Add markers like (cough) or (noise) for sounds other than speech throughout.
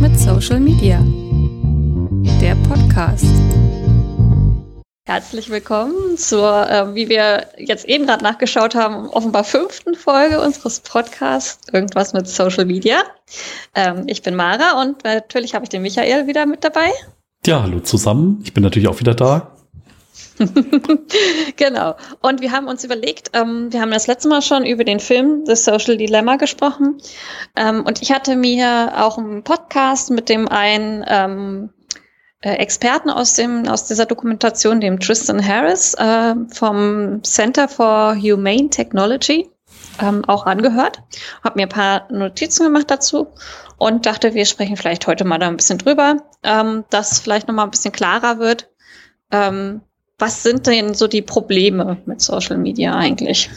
mit Social Media. Der Podcast. Herzlich willkommen zur, äh, wie wir jetzt eben gerade nachgeschaut haben, offenbar fünften Folge unseres Podcasts Irgendwas mit Social Media. Ähm, ich bin Mara und natürlich habe ich den Michael wieder mit dabei. Ja, hallo zusammen. Ich bin natürlich auch wieder da. (laughs) genau. Und wir haben uns überlegt, ähm, wir haben das letzte Mal schon über den Film The Social Dilemma gesprochen. Ähm, und ich hatte mir auch einen Podcast mit dem einen ähm, äh, Experten aus dem aus dieser Dokumentation, dem Tristan Harris äh, vom Center for Humane Technology, ähm, auch angehört. Habe mir ein paar Notizen gemacht dazu und dachte, wir sprechen vielleicht heute mal da ein bisschen drüber, ähm, dass vielleicht noch mal ein bisschen klarer wird. Ähm, was sind denn so die Probleme mit Social Media eigentlich?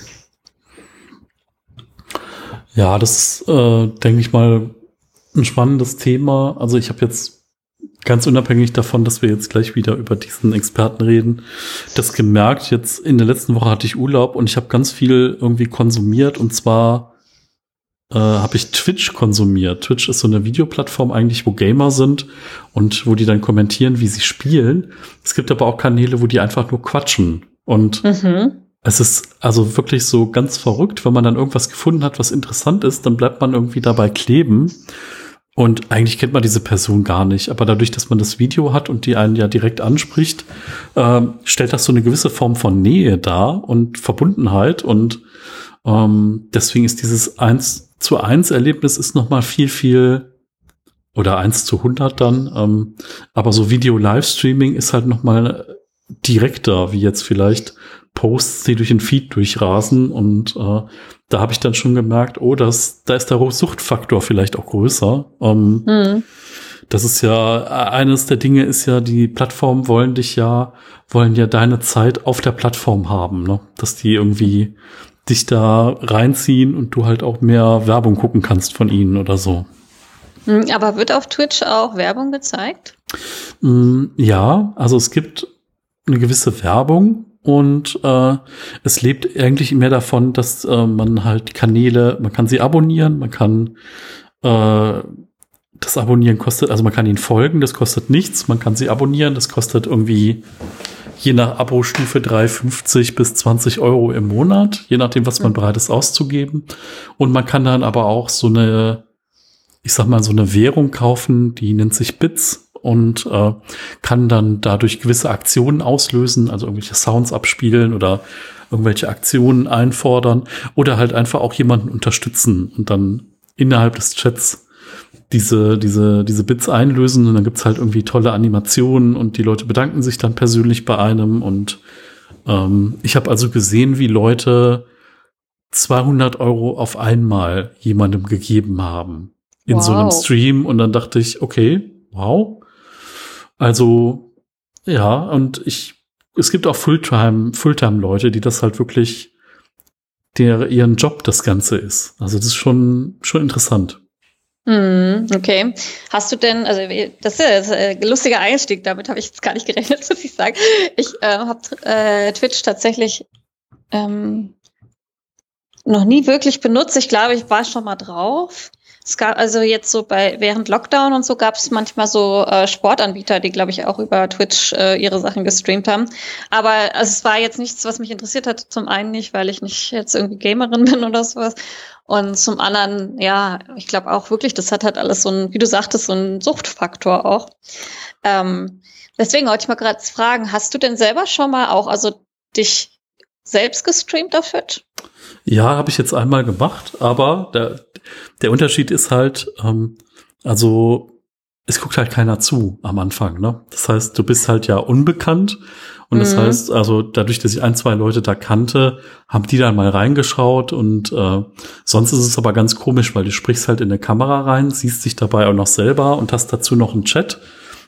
Ja, das ist, äh, denke ich mal, ein spannendes Thema. Also ich habe jetzt ganz unabhängig davon, dass wir jetzt gleich wieder über diesen Experten reden, das gemerkt, jetzt in der letzten Woche hatte ich Urlaub und ich habe ganz viel irgendwie konsumiert und zwar äh, habe ich Twitch konsumiert. Twitch ist so eine Videoplattform eigentlich, wo Gamer sind und wo die dann kommentieren, wie sie spielen. Es gibt aber auch Kanäle, wo die einfach nur quatschen. Und mhm. es ist also wirklich so ganz verrückt, wenn man dann irgendwas gefunden hat, was interessant ist, dann bleibt man irgendwie dabei kleben. Und eigentlich kennt man diese Person gar nicht, aber dadurch, dass man das Video hat und die einen ja direkt anspricht, äh, stellt das so eine gewisse Form von Nähe dar und Verbundenheit und ähm, deswegen ist dieses eins zu eins Erlebnis ist noch mal viel, viel oder eins zu 100 dann. Ähm, aber so Video-Livestreaming ist halt noch mal direkter, wie jetzt vielleicht Posts, die durch den Feed durchrasen. Und äh, da habe ich dann schon gemerkt, oh, das, da ist der Suchtfaktor vielleicht auch größer. Ähm, mhm. Das ist ja, eines der Dinge ist ja, die Plattformen wollen dich ja, wollen ja deine Zeit auf der Plattform haben, ne? Dass die irgendwie dich da reinziehen und du halt auch mehr Werbung gucken kannst von ihnen oder so. Hm, aber wird auf Twitch auch Werbung gezeigt? Hm, ja, also es gibt eine gewisse Werbung und äh, es lebt eigentlich mehr davon, dass äh, man halt die Kanäle, man kann sie abonnieren, man kann äh, das Abonnieren kostet, also man kann ihnen folgen, das kostet nichts, man kann sie abonnieren, das kostet irgendwie je nach Abo-Stufe 3,50 bis 20 Euro im Monat, je nachdem, was man mhm. bereit ist auszugeben. Und man kann dann aber auch so eine, ich sag mal, so eine Währung kaufen, die nennt sich Bits und äh, kann dann dadurch gewisse Aktionen auslösen, also irgendwelche Sounds abspielen oder irgendwelche Aktionen einfordern oder halt einfach auch jemanden unterstützen und dann innerhalb des Chats diese, diese, diese Bits einlösen und dann gibt's halt irgendwie tolle Animationen und die Leute bedanken sich dann persönlich bei einem und ähm, ich habe also gesehen, wie Leute 200 Euro auf einmal jemandem gegeben haben in wow. so einem Stream und dann dachte ich, okay, wow. Also ja, und ich, es gibt auch Fulltime, Fulltime-Leute, die das halt wirklich der ihren Job das Ganze ist. Also das ist schon, schon interessant. Hm, okay. Hast du denn, also das ist ein lustiger Einstieg, damit habe ich jetzt gar nicht gerechnet, (laughs) muss ich sagen. Ich äh, habe äh, Twitch tatsächlich ähm, noch nie wirklich benutzt. Ich glaube, ich war schon mal drauf. Es gab also jetzt so bei während Lockdown und so gab es manchmal so äh, Sportanbieter, die glaube ich auch über Twitch äh, ihre Sachen gestreamt haben. Aber also, es war jetzt nichts, was mich interessiert hat. Zum einen nicht, weil ich nicht jetzt irgendwie Gamerin (laughs) bin oder sowas. Und zum anderen, ja, ich glaube auch wirklich, das hat halt alles so ein, wie du sagtest, so ein Suchtfaktor auch. Ähm, deswegen wollte ich mal gerade fragen, hast du denn selber schon mal auch, also dich selbst gestreamt auf Twitch? Ja, habe ich jetzt einmal gemacht, aber der, der Unterschied ist halt, ähm, also es guckt halt keiner zu am Anfang, ne? Das heißt, du bist halt ja unbekannt und das mhm. heißt, also dadurch, dass ich ein, zwei Leute da kannte, haben die dann mal reingeschaut und äh, sonst ist es aber ganz komisch, weil du sprichst halt in der Kamera rein, siehst dich dabei auch noch selber und hast dazu noch einen Chat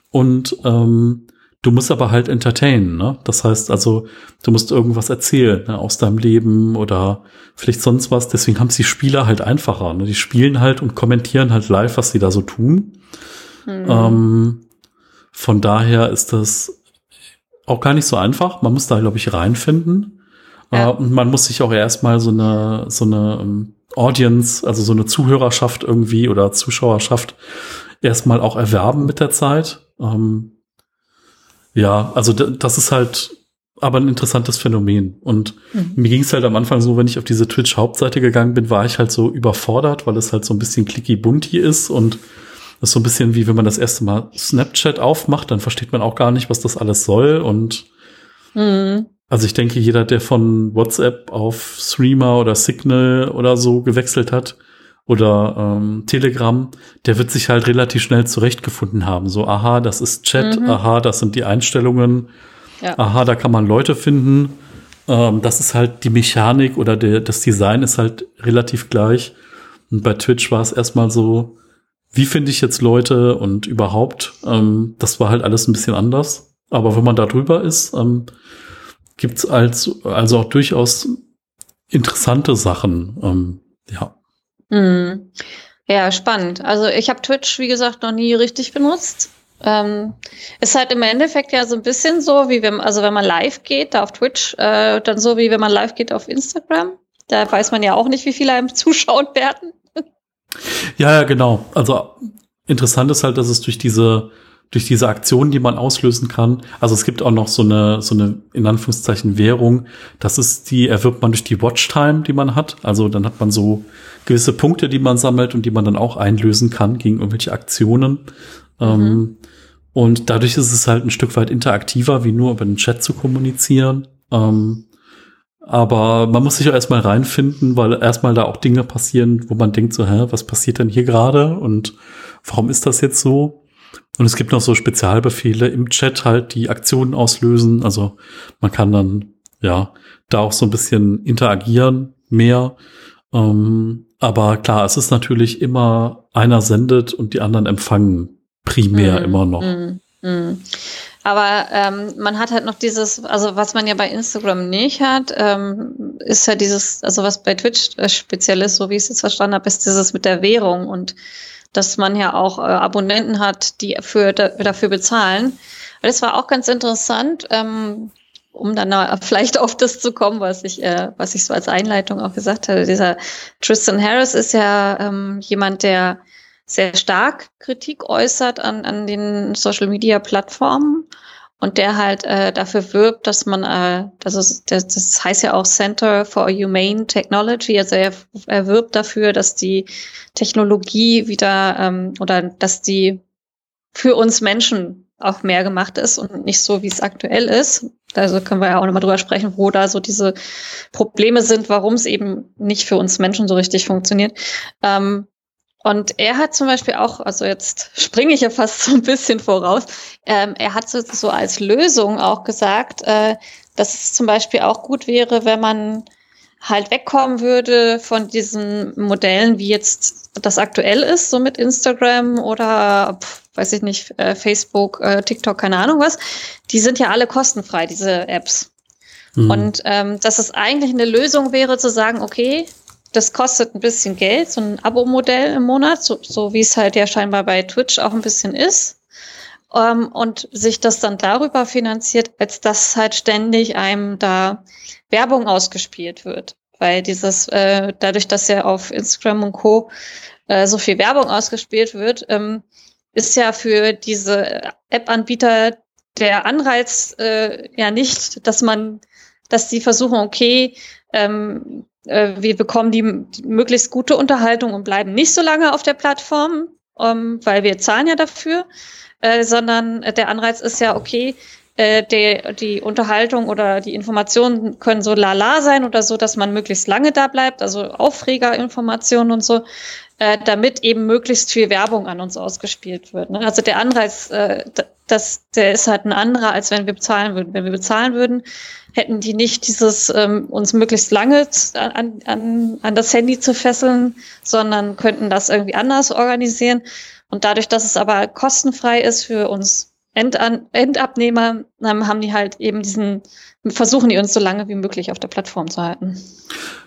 und ähm, du musst aber halt entertainen, ne? Das heißt also, du musst irgendwas erzählen ne? aus deinem Leben oder vielleicht sonst was. Deswegen haben es die Spieler halt einfacher. Ne? Die spielen halt und kommentieren halt live, was sie da so tun. Mhm. Ähm, von daher ist das auch gar nicht so einfach. Man muss da, glaube ich, reinfinden. Ja. Äh, und man muss sich auch erstmal so eine, so eine ähm, Audience, also so eine Zuhörerschaft irgendwie oder Zuschauerschaft erstmal auch erwerben mit der Zeit. Ähm, ja, also das ist halt aber ein interessantes Phänomen. Und mhm. mir ging es halt am Anfang so, wenn ich auf diese Twitch-Hauptseite gegangen bin, war ich halt so überfordert, weil es halt so ein bisschen clicky-bunty ist und das ist so ein bisschen wie wenn man das erste Mal Snapchat aufmacht, dann versteht man auch gar nicht, was das alles soll. Und mhm. also ich denke, jeder, der von WhatsApp auf Streamer oder Signal oder so gewechselt hat oder ähm, Telegram, der wird sich halt relativ schnell zurechtgefunden haben. So, aha, das ist Chat, mhm. aha, das sind die Einstellungen ja. Aha, da kann man Leute finden. Ähm, das ist halt die Mechanik oder der, das Design ist halt relativ gleich. Und bei Twitch war es erstmal so, wie finde ich jetzt Leute und überhaupt, ähm, das war halt alles ein bisschen anders. Aber wenn man da drüber ist, ähm, gibt es also, also auch durchaus interessante Sachen. Ähm, ja. Mhm. Ja, spannend. Also ich habe Twitch, wie gesagt, noch nie richtig benutzt. Ähm, ist halt im Endeffekt ja so ein bisschen so, wie wenn, also wenn man live geht, da auf Twitch, äh, dann so wie wenn man live geht auf Instagram. Da weiß man ja auch nicht, wie viele einem (laughs) zuschauen werden. Ja, ja, genau. Also interessant ist halt, dass es durch diese durch diese Aktionen, die man auslösen kann. Also es gibt auch noch so eine, so eine, in Anführungszeichen, Währung. Das ist die, erwirbt man durch die Watchtime, die man hat. Also dann hat man so gewisse Punkte, die man sammelt und die man dann auch einlösen kann gegen irgendwelche Aktionen. Ähm, mhm. Ähm, und dadurch ist es halt ein Stück weit interaktiver, wie nur über den Chat zu kommunizieren. Ähm, aber man muss sich auch erstmal reinfinden, weil erstmal da auch Dinge passieren, wo man denkt so, hä, was passiert denn hier gerade und warum ist das jetzt so? Und es gibt noch so Spezialbefehle im Chat halt, die Aktionen auslösen. Also man kann dann, ja, da auch so ein bisschen interagieren mehr. Ähm, aber klar, es ist natürlich immer einer sendet und die anderen empfangen primär mm, immer noch. Mm, mm. Aber ähm, man hat halt noch dieses, also was man ja bei Instagram nicht hat, ähm, ist ja dieses, also was bei Twitch äh, speziell ist, so wie ich es jetzt verstanden habe, ist dieses mit der Währung und dass man ja auch äh, Abonnenten hat, die für, da, dafür bezahlen. Das war auch ganz interessant, ähm, um dann (laughs) vielleicht auf das zu kommen, was ich, äh, was ich so als Einleitung auch gesagt hatte. Dieser Tristan Harris ist ja ähm, jemand, der sehr stark Kritik äußert an, an den Social Media Plattformen und der halt äh, dafür wirbt, dass man, äh, das, ist, das, das heißt ja auch Center for Humane Technology, also er, er wirbt dafür, dass die Technologie wieder ähm, oder dass die für uns Menschen auch mehr gemacht ist und nicht so, wie es aktuell ist. Also können wir ja auch nochmal drüber sprechen, wo da so diese Probleme sind, warum es eben nicht für uns Menschen so richtig funktioniert. Ähm, und er hat zum Beispiel auch, also jetzt springe ich ja fast (laughs) so ein bisschen voraus, ähm, er hat so, so als Lösung auch gesagt, äh, dass es zum Beispiel auch gut wäre, wenn man halt wegkommen würde von diesen Modellen, wie jetzt das aktuell ist, so mit Instagram oder weiß ich nicht, äh, Facebook, äh, TikTok, keine Ahnung was. Die sind ja alle kostenfrei, diese Apps. Mhm. Und ähm, dass es eigentlich eine Lösung wäre zu sagen, okay, das kostet ein bisschen Geld, so ein Abo-Modell im Monat, so, so wie es halt ja scheinbar bei Twitch auch ein bisschen ist. Ähm, und sich das dann darüber finanziert, als dass halt ständig einem da Werbung ausgespielt wird. Weil dieses, äh, dadurch, dass ja auf Instagram und Co. Äh, so viel Werbung ausgespielt wird, ähm, ist ja für diese App-Anbieter der Anreiz äh, ja nicht, dass man, dass die versuchen, okay, ähm, äh, wir bekommen die, die, möglichst gute Unterhaltung und bleiben nicht so lange auf der Plattform, ähm, weil wir zahlen ja dafür, äh, sondern der Anreiz ist ja, okay, äh, der, die Unterhaltung oder die Informationen können so lala sein oder so, dass man möglichst lange da bleibt, also Aufregerinformationen und so, äh, damit eben möglichst viel Werbung an uns ausgespielt wird. Ne? Also der Anreiz, äh, das, der ist halt ein anderer, als wenn wir bezahlen würden. Wenn wir bezahlen würden, hätten die nicht dieses ähm, uns möglichst lange an, an, an das Handy zu fesseln, sondern könnten das irgendwie anders organisieren. Und dadurch, dass es aber kostenfrei ist für uns Endan Endabnehmer, ähm, haben die halt eben diesen, versuchen die uns so lange wie möglich auf der Plattform zu halten.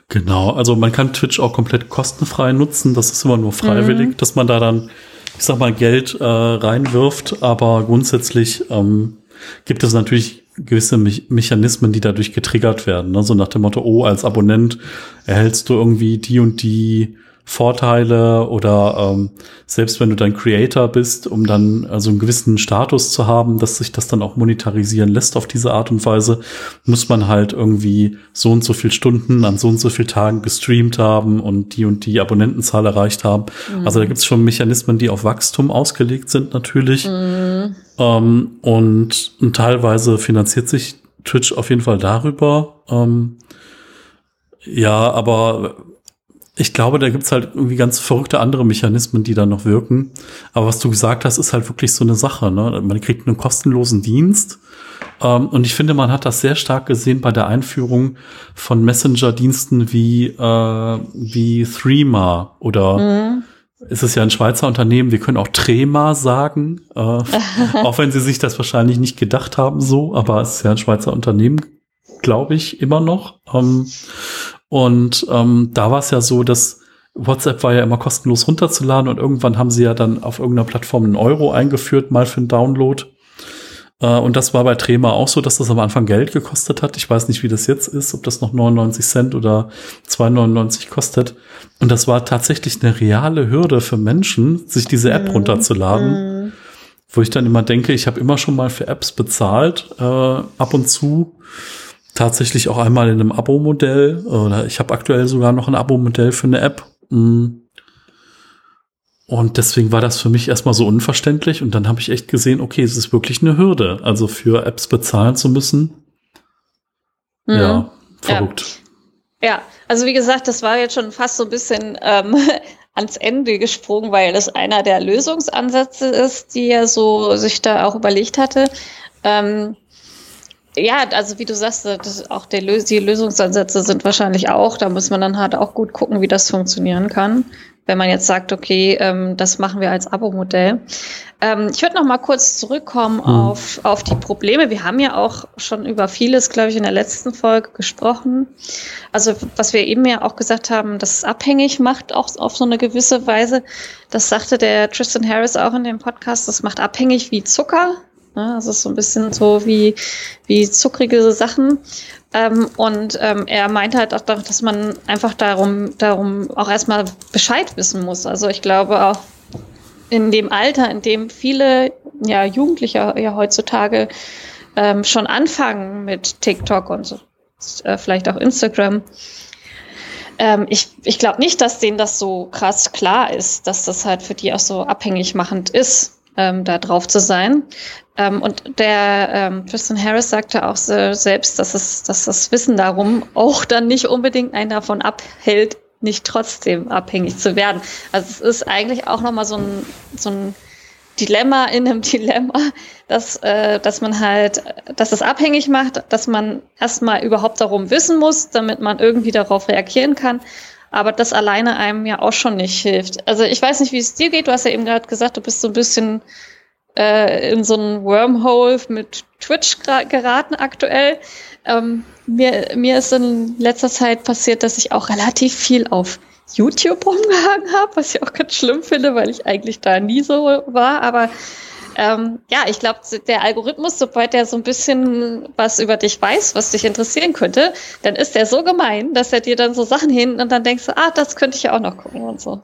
Genau, also man kann Twitch auch komplett kostenfrei nutzen. Das ist immer nur freiwillig, mhm. dass man da dann, ich sag mal, Geld äh, reinwirft. Aber grundsätzlich ähm, gibt es natürlich gewisse Me Mechanismen, die dadurch getriggert werden. Ne? So nach dem Motto, oh, als Abonnent erhältst du irgendwie die und die Vorteile oder ähm, selbst wenn du dann Creator bist, um dann also einen gewissen Status zu haben, dass sich das dann auch monetarisieren lässt auf diese Art und Weise, muss man halt irgendwie so und so viel Stunden an so und so viel Tagen gestreamt haben und die und die Abonnentenzahl erreicht haben. Mhm. Also da gibt es schon Mechanismen, die auf Wachstum ausgelegt sind natürlich. Mhm. Ähm, und, und teilweise finanziert sich Twitch auf jeden Fall darüber. Ähm, ja, aber ich glaube, da gibt's halt irgendwie ganz verrückte andere Mechanismen, die da noch wirken. Aber was du gesagt hast, ist halt wirklich so eine Sache. Ne? Man kriegt einen kostenlosen Dienst. Ähm, und ich finde, man hat das sehr stark gesehen bei der Einführung von Messenger-Diensten wie, äh, wie Threema oder mhm. ist es ja ein Schweizer Unternehmen. Wir können auch Trema sagen, äh, (laughs) auch wenn sie sich das wahrscheinlich nicht gedacht haben so. Aber es ist ja ein Schweizer Unternehmen, glaube ich, immer noch. Ähm, und ähm, da war es ja so, dass WhatsApp war ja immer kostenlos runterzuladen und irgendwann haben sie ja dann auf irgendeiner Plattform einen Euro eingeführt, mal für einen Download. Äh, und das war bei Trema auch so, dass das am Anfang Geld gekostet hat. Ich weiß nicht, wie das jetzt ist, ob das noch 99 Cent oder 2,99 kostet. Und das war tatsächlich eine reale Hürde für Menschen, sich diese App mhm. runterzuladen. Mhm. Wo ich dann immer denke, ich habe immer schon mal für Apps bezahlt, äh, ab und zu tatsächlich auch einmal in einem Abo-Modell oder ich habe aktuell sogar noch ein Abo-Modell für eine App. Mm. Und deswegen war das für mich erstmal so unverständlich und dann habe ich echt gesehen, okay, es ist wirklich eine Hürde, also für Apps bezahlen zu müssen. Mhm. Ja, verrückt. Ja. ja. also wie gesagt, das war jetzt schon fast so ein bisschen ähm, (laughs) ans Ende gesprungen, weil das einer der Lösungsansätze ist, die er so sich da auch überlegt hatte. Ähm, ja, also wie du sagst, das, auch der, die Lösungsansätze sind wahrscheinlich auch, da muss man dann halt auch gut gucken, wie das funktionieren kann. Wenn man jetzt sagt, okay, ähm, das machen wir als Abo-Modell. Ähm, ich würde noch mal kurz zurückkommen mhm. auf, auf die Probleme. Wir haben ja auch schon über vieles, glaube ich, in der letzten Folge gesprochen. Also was wir eben ja auch gesagt haben, dass es abhängig macht, auch auf so eine gewisse Weise. Das sagte der Tristan Harris auch in dem Podcast. Das macht abhängig wie Zucker. Ne? Das ist so ein bisschen so wie, wie zuckrige Sachen. Ähm, und ähm, er meint halt auch, dass man einfach darum, darum auch erstmal Bescheid wissen muss. Also ich glaube auch in dem Alter, in dem viele ja, Jugendliche ja heutzutage ähm, schon anfangen mit TikTok und so, äh, vielleicht auch Instagram. Ähm, ich ich glaube nicht, dass denen das so krass klar ist, dass das halt für die auch so abhängig machend ist ähm, da drauf zu sein. Ähm, und der ähm, Tristan Harris sagte auch so selbst, dass, es, dass das Wissen darum auch dann nicht unbedingt einen davon abhält, nicht trotzdem abhängig zu werden. Also es ist eigentlich auch nochmal so ein, so ein Dilemma in einem (laughs) Dilemma, dass, äh, dass man halt, dass es abhängig macht, dass man erstmal überhaupt darum wissen muss, damit man irgendwie darauf reagieren kann aber das alleine einem ja auch schon nicht hilft. Also ich weiß nicht, wie es dir geht. Du hast ja eben gerade gesagt, du bist so ein bisschen äh, in so ein Wormhole mit Twitch geraten aktuell. Ähm, mir, mir ist in letzter Zeit passiert, dass ich auch relativ viel auf YouTube (laughs) rumgehangen habe, was ich auch ganz schlimm finde, weil ich eigentlich da nie so war. Aber ähm, ja, ich glaube, der Algorithmus, sobald der so ein bisschen was über dich weiß, was dich interessieren könnte, dann ist der so gemein, dass er dir dann so Sachen hin und dann denkst du, ah, das könnte ich ja auch noch gucken und so.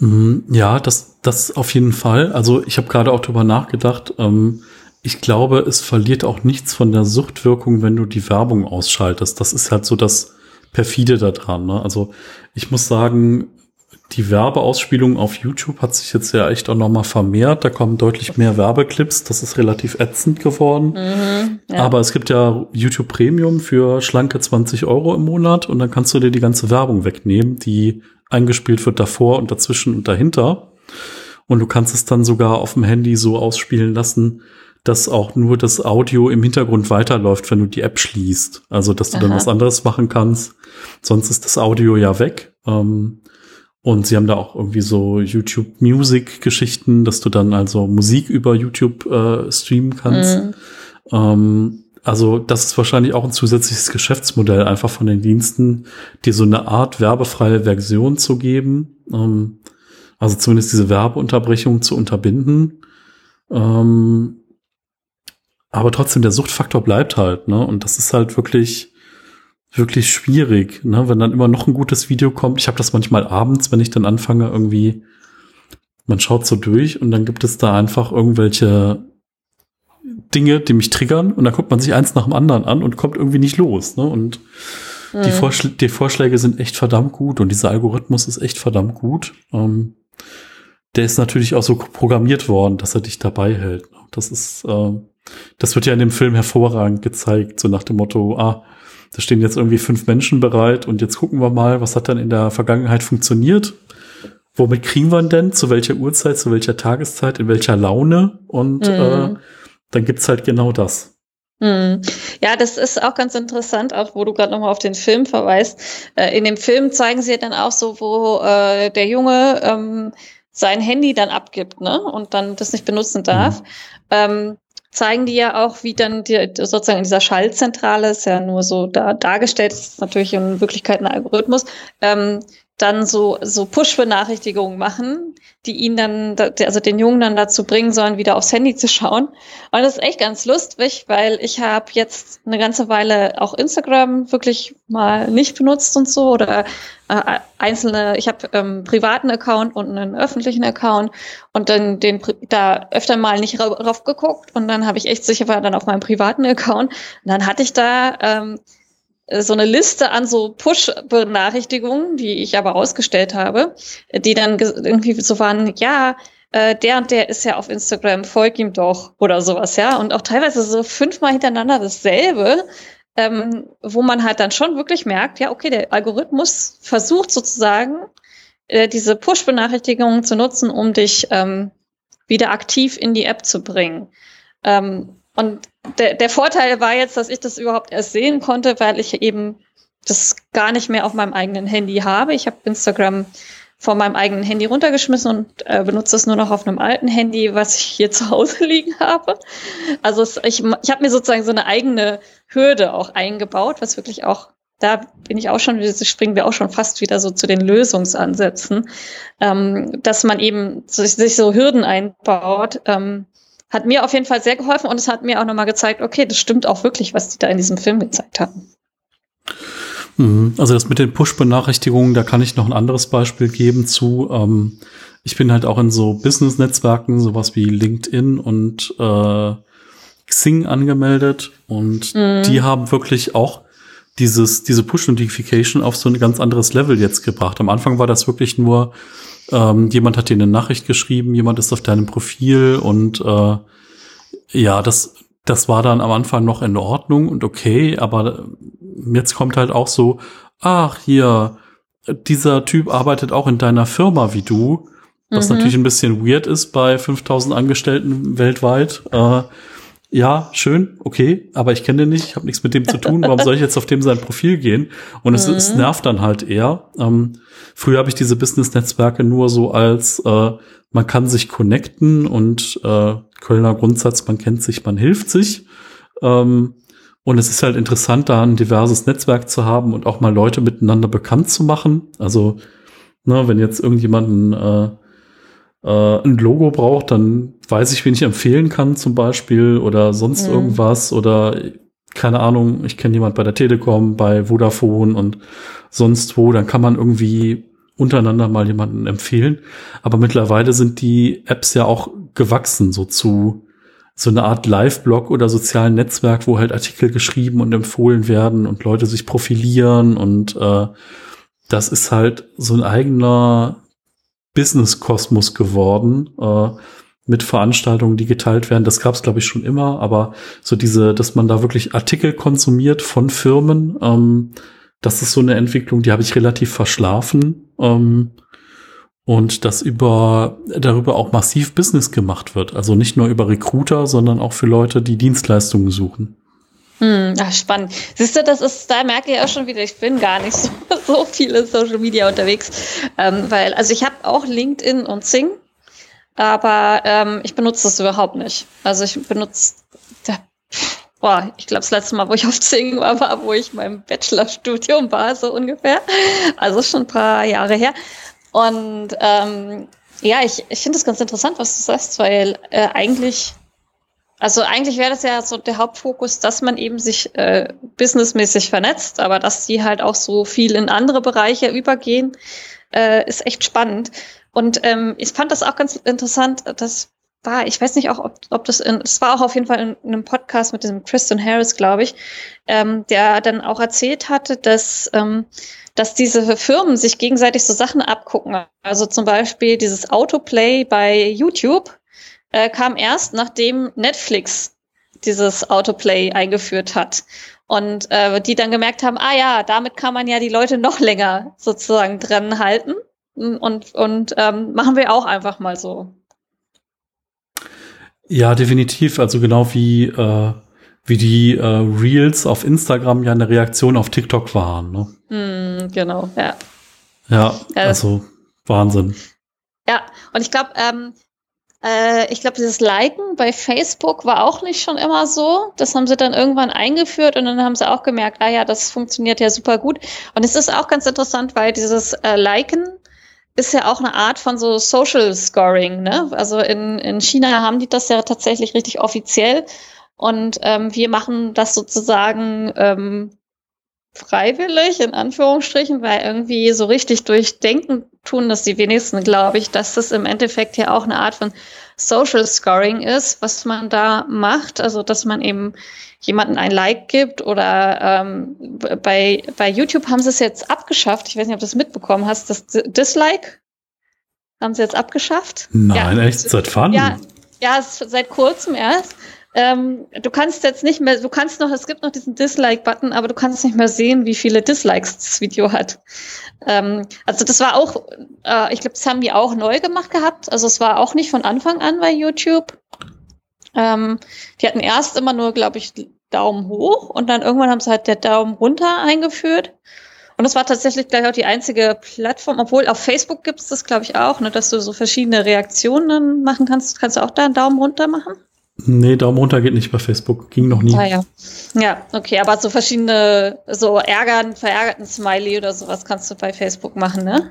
Mhm, ja, das, das auf jeden Fall. Also ich habe gerade auch drüber nachgedacht. Ähm, ich glaube, es verliert auch nichts von der Suchtwirkung, wenn du die Werbung ausschaltest. Das ist halt so das perfide daran. Ne? Also ich muss sagen, die Werbeausspielung auf YouTube hat sich jetzt ja echt auch nochmal vermehrt. Da kommen deutlich mehr Werbeclips. Das ist relativ ätzend geworden. Mhm, ja. Aber es gibt ja YouTube Premium für schlanke 20 Euro im Monat und dann kannst du dir die ganze Werbung wegnehmen, die eingespielt wird davor und dazwischen und dahinter. Und du kannst es dann sogar auf dem Handy so ausspielen lassen, dass auch nur das Audio im Hintergrund weiterläuft, wenn du die App schließt. Also, dass du Aha. dann was anderes machen kannst. Sonst ist das Audio ja weg. Ähm, und sie haben da auch irgendwie so YouTube Music Geschichten, dass du dann also Musik über YouTube äh, streamen kannst. Mhm. Ähm, also das ist wahrscheinlich auch ein zusätzliches Geschäftsmodell einfach von den Diensten, dir so eine Art werbefreie Version zu geben. Ähm, also zumindest diese Werbeunterbrechung zu unterbinden. Ähm, aber trotzdem, der Suchtfaktor bleibt halt, ne? Und das ist halt wirklich, wirklich schwierig, ne? wenn dann immer noch ein gutes Video kommt. Ich habe das manchmal abends, wenn ich dann anfange, irgendwie, man schaut so durch und dann gibt es da einfach irgendwelche Dinge, die mich triggern und dann guckt man sich eins nach dem anderen an und kommt irgendwie nicht los. Ne? Und mhm. die, Vorschl die, Vorschläge sind echt verdammt gut und dieser Algorithmus ist echt verdammt gut. Ähm, der ist natürlich auch so programmiert worden, dass er dich dabei hält. Ne? Das ist, äh, das wird ja in dem Film hervorragend gezeigt, so nach dem Motto, ah, da stehen jetzt irgendwie fünf Menschen bereit und jetzt gucken wir mal, was hat dann in der Vergangenheit funktioniert. Womit kriegen wir denn? Zu welcher Uhrzeit, zu welcher Tageszeit, in welcher Laune? Und mhm. äh, dann gibt's halt genau das. Mhm. Ja, das ist auch ganz interessant, auch wo du gerade nochmal auf den Film verweist. Äh, in dem Film zeigen sie dann auch so, wo äh, der Junge ähm, sein Handy dann abgibt, ne? Und dann das nicht benutzen darf. Mhm. Ähm, zeigen die ja auch, wie dann die, sozusagen in dieser Schaltzentrale, ist ja nur so da, dargestellt, ist natürlich in Wirklichkeit ein Algorithmus, ähm, dann so, so Push-Benachrichtigungen machen, die ihn dann, also den Jungen dann dazu bringen sollen, wieder aufs Handy zu schauen. Und das ist echt ganz lustig, weil ich habe jetzt eine ganze Weile auch Instagram wirklich mal nicht benutzt und so oder äh, einzelne, ich habe ähm, privaten Account und einen öffentlichen Account und dann den da öfter mal nicht rauf geguckt und dann habe ich echt sicher war dann auf meinem privaten Account und dann hatte ich da ähm, äh, so eine Liste an so Push-Benachrichtigungen, die ich aber ausgestellt habe, die dann irgendwie so waren, ja, äh, der und der ist ja auf Instagram, folg ihm doch oder sowas, ja. Und auch teilweise so fünfmal hintereinander dasselbe, ähm, wo man halt dann schon wirklich merkt, ja, okay, der Algorithmus versucht sozusagen, äh, diese Push-Benachrichtigungen zu nutzen, um dich ähm, wieder aktiv in die App zu bringen. Ähm, und der, der Vorteil war jetzt, dass ich das überhaupt erst sehen konnte, weil ich eben das gar nicht mehr auf meinem eigenen Handy habe. Ich habe Instagram von meinem eigenen Handy runtergeschmissen und äh, benutze es nur noch auf einem alten Handy, was ich hier (laughs) zu Hause liegen habe. Also es, ich, ich habe mir sozusagen so eine eigene Hürde auch eingebaut, was wirklich auch, da bin ich auch schon, springen wir auch schon fast wieder so zu den Lösungsansätzen, ähm, dass man eben sich so Hürden einbaut, ähm, hat mir auf jeden Fall sehr geholfen und es hat mir auch nochmal gezeigt, okay, das stimmt auch wirklich, was die da in diesem Film gezeigt haben. Mhm. Also das mit den Push-Benachrichtigungen, da kann ich noch ein anderes Beispiel geben zu. Ähm, ich bin halt auch in so Business-Netzwerken, sowas wie LinkedIn und äh, Xing angemeldet und mhm. die haben wirklich auch dieses, diese Push-Notification auf so ein ganz anderes Level jetzt gebracht. Am Anfang war das wirklich nur, ähm, jemand hat dir eine Nachricht geschrieben, jemand ist auf deinem Profil und äh, ja, das, das war dann am Anfang noch in Ordnung und okay, aber jetzt kommt halt auch so, ach hier, dieser Typ arbeitet auch in deiner Firma wie du, was mhm. natürlich ein bisschen weird ist bei 5000 Angestellten weltweit. Äh, ja, schön, okay, aber ich kenne den nicht, ich habe nichts mit dem zu tun, warum soll ich jetzt auf dem sein Profil gehen? Und es, mhm. es nervt dann halt eher. Ähm, früher habe ich diese Business-Netzwerke nur so als, äh, man kann sich connecten und äh, Kölner Grundsatz, man kennt sich, man hilft sich. Ähm, und es ist halt interessant, da ein diverses Netzwerk zu haben und auch mal Leute miteinander bekannt zu machen. Also, ne, wenn jetzt irgendjemanden äh, äh, ein Logo braucht, dann weiß ich, wen ich empfehlen kann zum Beispiel oder sonst mhm. irgendwas oder keine Ahnung, ich kenne jemand bei der Telekom, bei Vodafone und sonst wo, dann kann man irgendwie untereinander mal jemanden empfehlen. Aber mittlerweile sind die Apps ja auch gewachsen, so zu so eine Art Live-Blog oder sozialen Netzwerk, wo halt Artikel geschrieben und empfohlen werden und Leute sich profilieren und äh, das ist halt so ein eigener Business-Kosmos geworden. Äh, mit Veranstaltungen, die geteilt werden. Das gab es, glaube ich, schon immer, aber so diese, dass man da wirklich Artikel konsumiert von Firmen, ähm, das ist so eine Entwicklung, die habe ich relativ verschlafen. Ähm, und dass über darüber auch massiv Business gemacht wird. Also nicht nur über Recruiter, sondern auch für Leute, die Dienstleistungen suchen. Hm, ach, spannend. Siehst du, das ist, da merke ich auch schon wieder, ich bin gar nicht (laughs) so, so viele Social Media unterwegs. Ähm, weil, also ich habe auch LinkedIn und Zing aber ähm, ich benutze das überhaupt nicht. Also ich benutze, boah, ich glaube, das letzte Mal, wo ich auf Zing war, war, wo ich meinem Bachelorstudium war, so ungefähr. Also schon ein paar Jahre her. Und ähm, ja, ich, ich finde es ganz interessant, was du sagst, weil äh, eigentlich also eigentlich wäre das ja so der Hauptfokus, dass man eben sich äh, businessmäßig vernetzt, aber dass die halt auch so viel in andere Bereiche übergehen, äh, ist echt spannend. Und ähm, ich fand das auch ganz interessant, das war, ich weiß nicht auch, ob, ob das in, es war auch auf jeden Fall in, in einem Podcast mit diesem Tristan Harris, glaube ich, ähm, der dann auch erzählt hatte, dass, ähm, dass diese Firmen sich gegenseitig so Sachen abgucken. Also zum Beispiel dieses Autoplay bei YouTube äh, kam erst, nachdem Netflix dieses Autoplay eingeführt hat. Und äh, die dann gemerkt haben, ah ja, damit kann man ja die Leute noch (laughs) länger sozusagen dran halten. Und, und ähm, machen wir auch einfach mal so. Ja, definitiv. Also genau wie, äh, wie die äh, Reels auf Instagram ja eine Reaktion auf TikTok waren. Ne? Mm, genau, ja. Ja, also Wahnsinn. Ja, und ich glaube, ähm, äh, ich glaube, dieses Liken bei Facebook war auch nicht schon immer so. Das haben sie dann irgendwann eingeführt und dann haben sie auch gemerkt, ah ja, das funktioniert ja super gut. Und es ist auch ganz interessant, weil dieses äh, Liken ist ja auch eine Art von so Social Scoring. Ne? Also in, in China haben die das ja tatsächlich richtig offiziell. Und ähm, wir machen das sozusagen ähm, freiwillig, in Anführungsstrichen, weil irgendwie so richtig durchdenken tun das die wenigsten, glaube ich, dass das im Endeffekt ja auch eine Art von Social Scoring ist, was man da macht. Also, dass man eben jemanden ein Like gibt oder ähm, bei, bei YouTube haben sie es jetzt abgeschafft. Ich weiß nicht, ob du es mitbekommen hast. Das Dislike haben sie jetzt abgeschafft. Nein, ja. echt? Seit wann? Ja, ja, seit kurzem erst. Ähm, du kannst jetzt nicht mehr, du kannst noch, es gibt noch diesen Dislike-Button, aber du kannst nicht mehr sehen, wie viele Dislikes das Video hat. Ähm, also das war auch, äh, ich glaube, das haben die auch neu gemacht gehabt. Also es war auch nicht von Anfang an bei YouTube. Ähm, die hatten erst immer nur, glaube ich, Daumen hoch und dann irgendwann haben sie halt der Daumen runter eingeführt. Und das war tatsächlich gleich auch die einzige Plattform, obwohl auf Facebook gibt es das, glaube ich, auch, ne, dass du so verschiedene Reaktionen machen kannst. Kannst du auch da einen Daumen runter machen? Nee, Daumen runter geht nicht bei Facebook. Ging noch nie. Ah, ja. ja, okay, aber so verschiedene, so ärgern, verärgerten Smiley oder sowas kannst du bei Facebook machen, ne?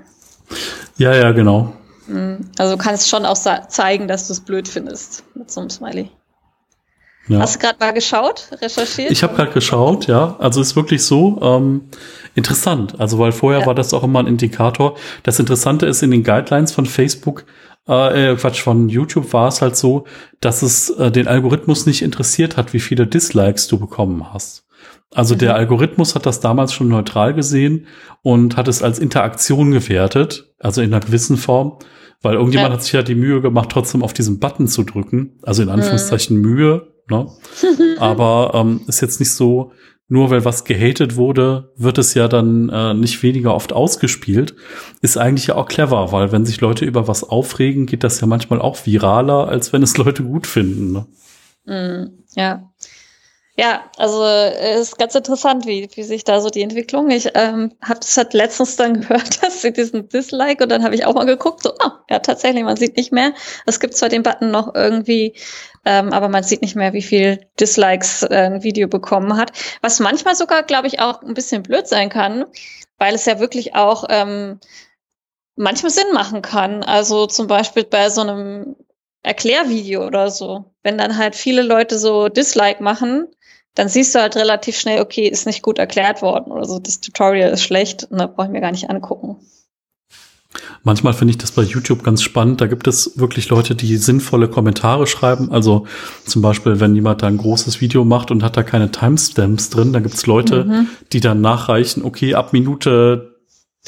Ja, ja, genau. Hm, also du kannst schon auch zeigen, dass du es blöd findest mit so einem Smiley. Ja. Hast du gerade mal geschaut, recherchiert? Ich habe gerade geschaut, ja. Also ist wirklich so ähm, interessant. Also weil vorher ja. war das auch immer ein Indikator. Das Interessante ist in den Guidelines von Facebook äh, Quatsch, von YouTube war es halt so, dass es äh, den Algorithmus nicht interessiert hat, wie viele Dislikes du bekommen hast. Also mhm. der Algorithmus hat das damals schon neutral gesehen und hat es als Interaktion gewertet, also in einer gewissen Form, weil irgendjemand ja. hat sich ja die Mühe gemacht, trotzdem auf diesen Button zu drücken, also in Anführungszeichen mhm. Mühe, ne? (laughs) Aber ähm, ist jetzt nicht so, nur weil was gehatet wurde, wird es ja dann äh, nicht weniger oft ausgespielt. Ist eigentlich ja auch clever, weil wenn sich Leute über was aufregen, geht das ja manchmal auch viraler, als wenn es (laughs) Leute gut finden. Ne? Mm, ja. Ja, also äh, ist ganz interessant, wie, wie sich da so die Entwicklung. Ich ähm, habe das halt letztens dann (laughs) gehört, dass sie diesen Dislike und dann habe ich auch mal geguckt, so, oh, ja, tatsächlich, man sieht nicht mehr. Es gibt zwar den Button noch irgendwie, ähm, aber man sieht nicht mehr, wie viel Dislikes äh, ein Video bekommen hat. Was manchmal sogar, glaube ich, auch ein bisschen blöd sein kann, weil es ja wirklich auch ähm, manchmal Sinn machen kann. Also zum Beispiel bei so einem Erklärvideo oder so. Wenn dann halt viele Leute so Dislike machen, dann siehst du halt relativ schnell, okay, ist nicht gut erklärt worden oder so, das Tutorial ist schlecht und da brauche ich mir gar nicht angucken. Manchmal finde ich das bei YouTube ganz spannend. Da gibt es wirklich Leute, die sinnvolle Kommentare schreiben. Also zum Beispiel, wenn jemand da ein großes Video macht und hat da keine Timestamps drin, dann gibt es Leute, mhm. die dann nachreichen, okay, ab Minute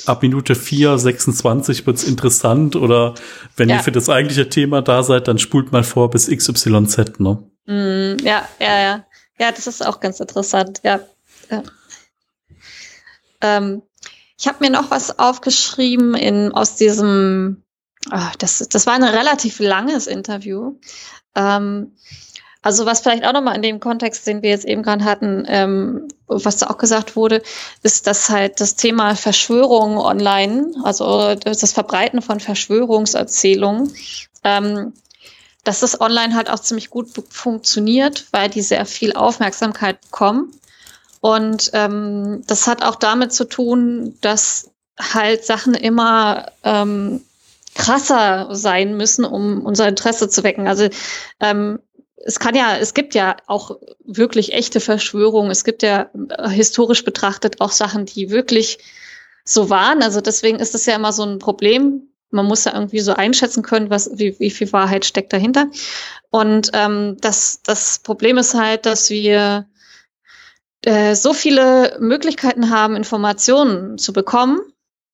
ab Minute 4, 26 wird's interessant oder wenn ja. ihr für das eigentliche Thema da seid, dann spult mal vor bis XYZ, ne? Mm, ja, ja, ja. Ja, das ist auch ganz interessant, ja. ja. Ähm, ich habe mir noch was aufgeschrieben in, aus diesem, oh, das, das war ein relativ langes Interview. Ähm, also was vielleicht auch nochmal in dem Kontext, den wir jetzt eben gerade hatten, ähm, was da auch gesagt wurde, ist, dass halt das Thema Verschwörung online, also das Verbreiten von Verschwörungserzählungen, ähm, dass das online halt auch ziemlich gut funktioniert, weil die sehr viel Aufmerksamkeit bekommen. Und ähm, das hat auch damit zu tun, dass halt Sachen immer ähm, krasser sein müssen, um unser Interesse zu wecken. Also ähm, es kann ja, es gibt ja auch wirklich echte Verschwörungen. Es gibt ja äh, historisch betrachtet auch Sachen, die wirklich so waren. Also deswegen ist das ja immer so ein Problem. Man muss ja irgendwie so einschätzen können, was, wie, wie viel Wahrheit steckt dahinter. Und ähm, das, das Problem ist halt, dass wir äh, so viele Möglichkeiten haben, Informationen zu bekommen,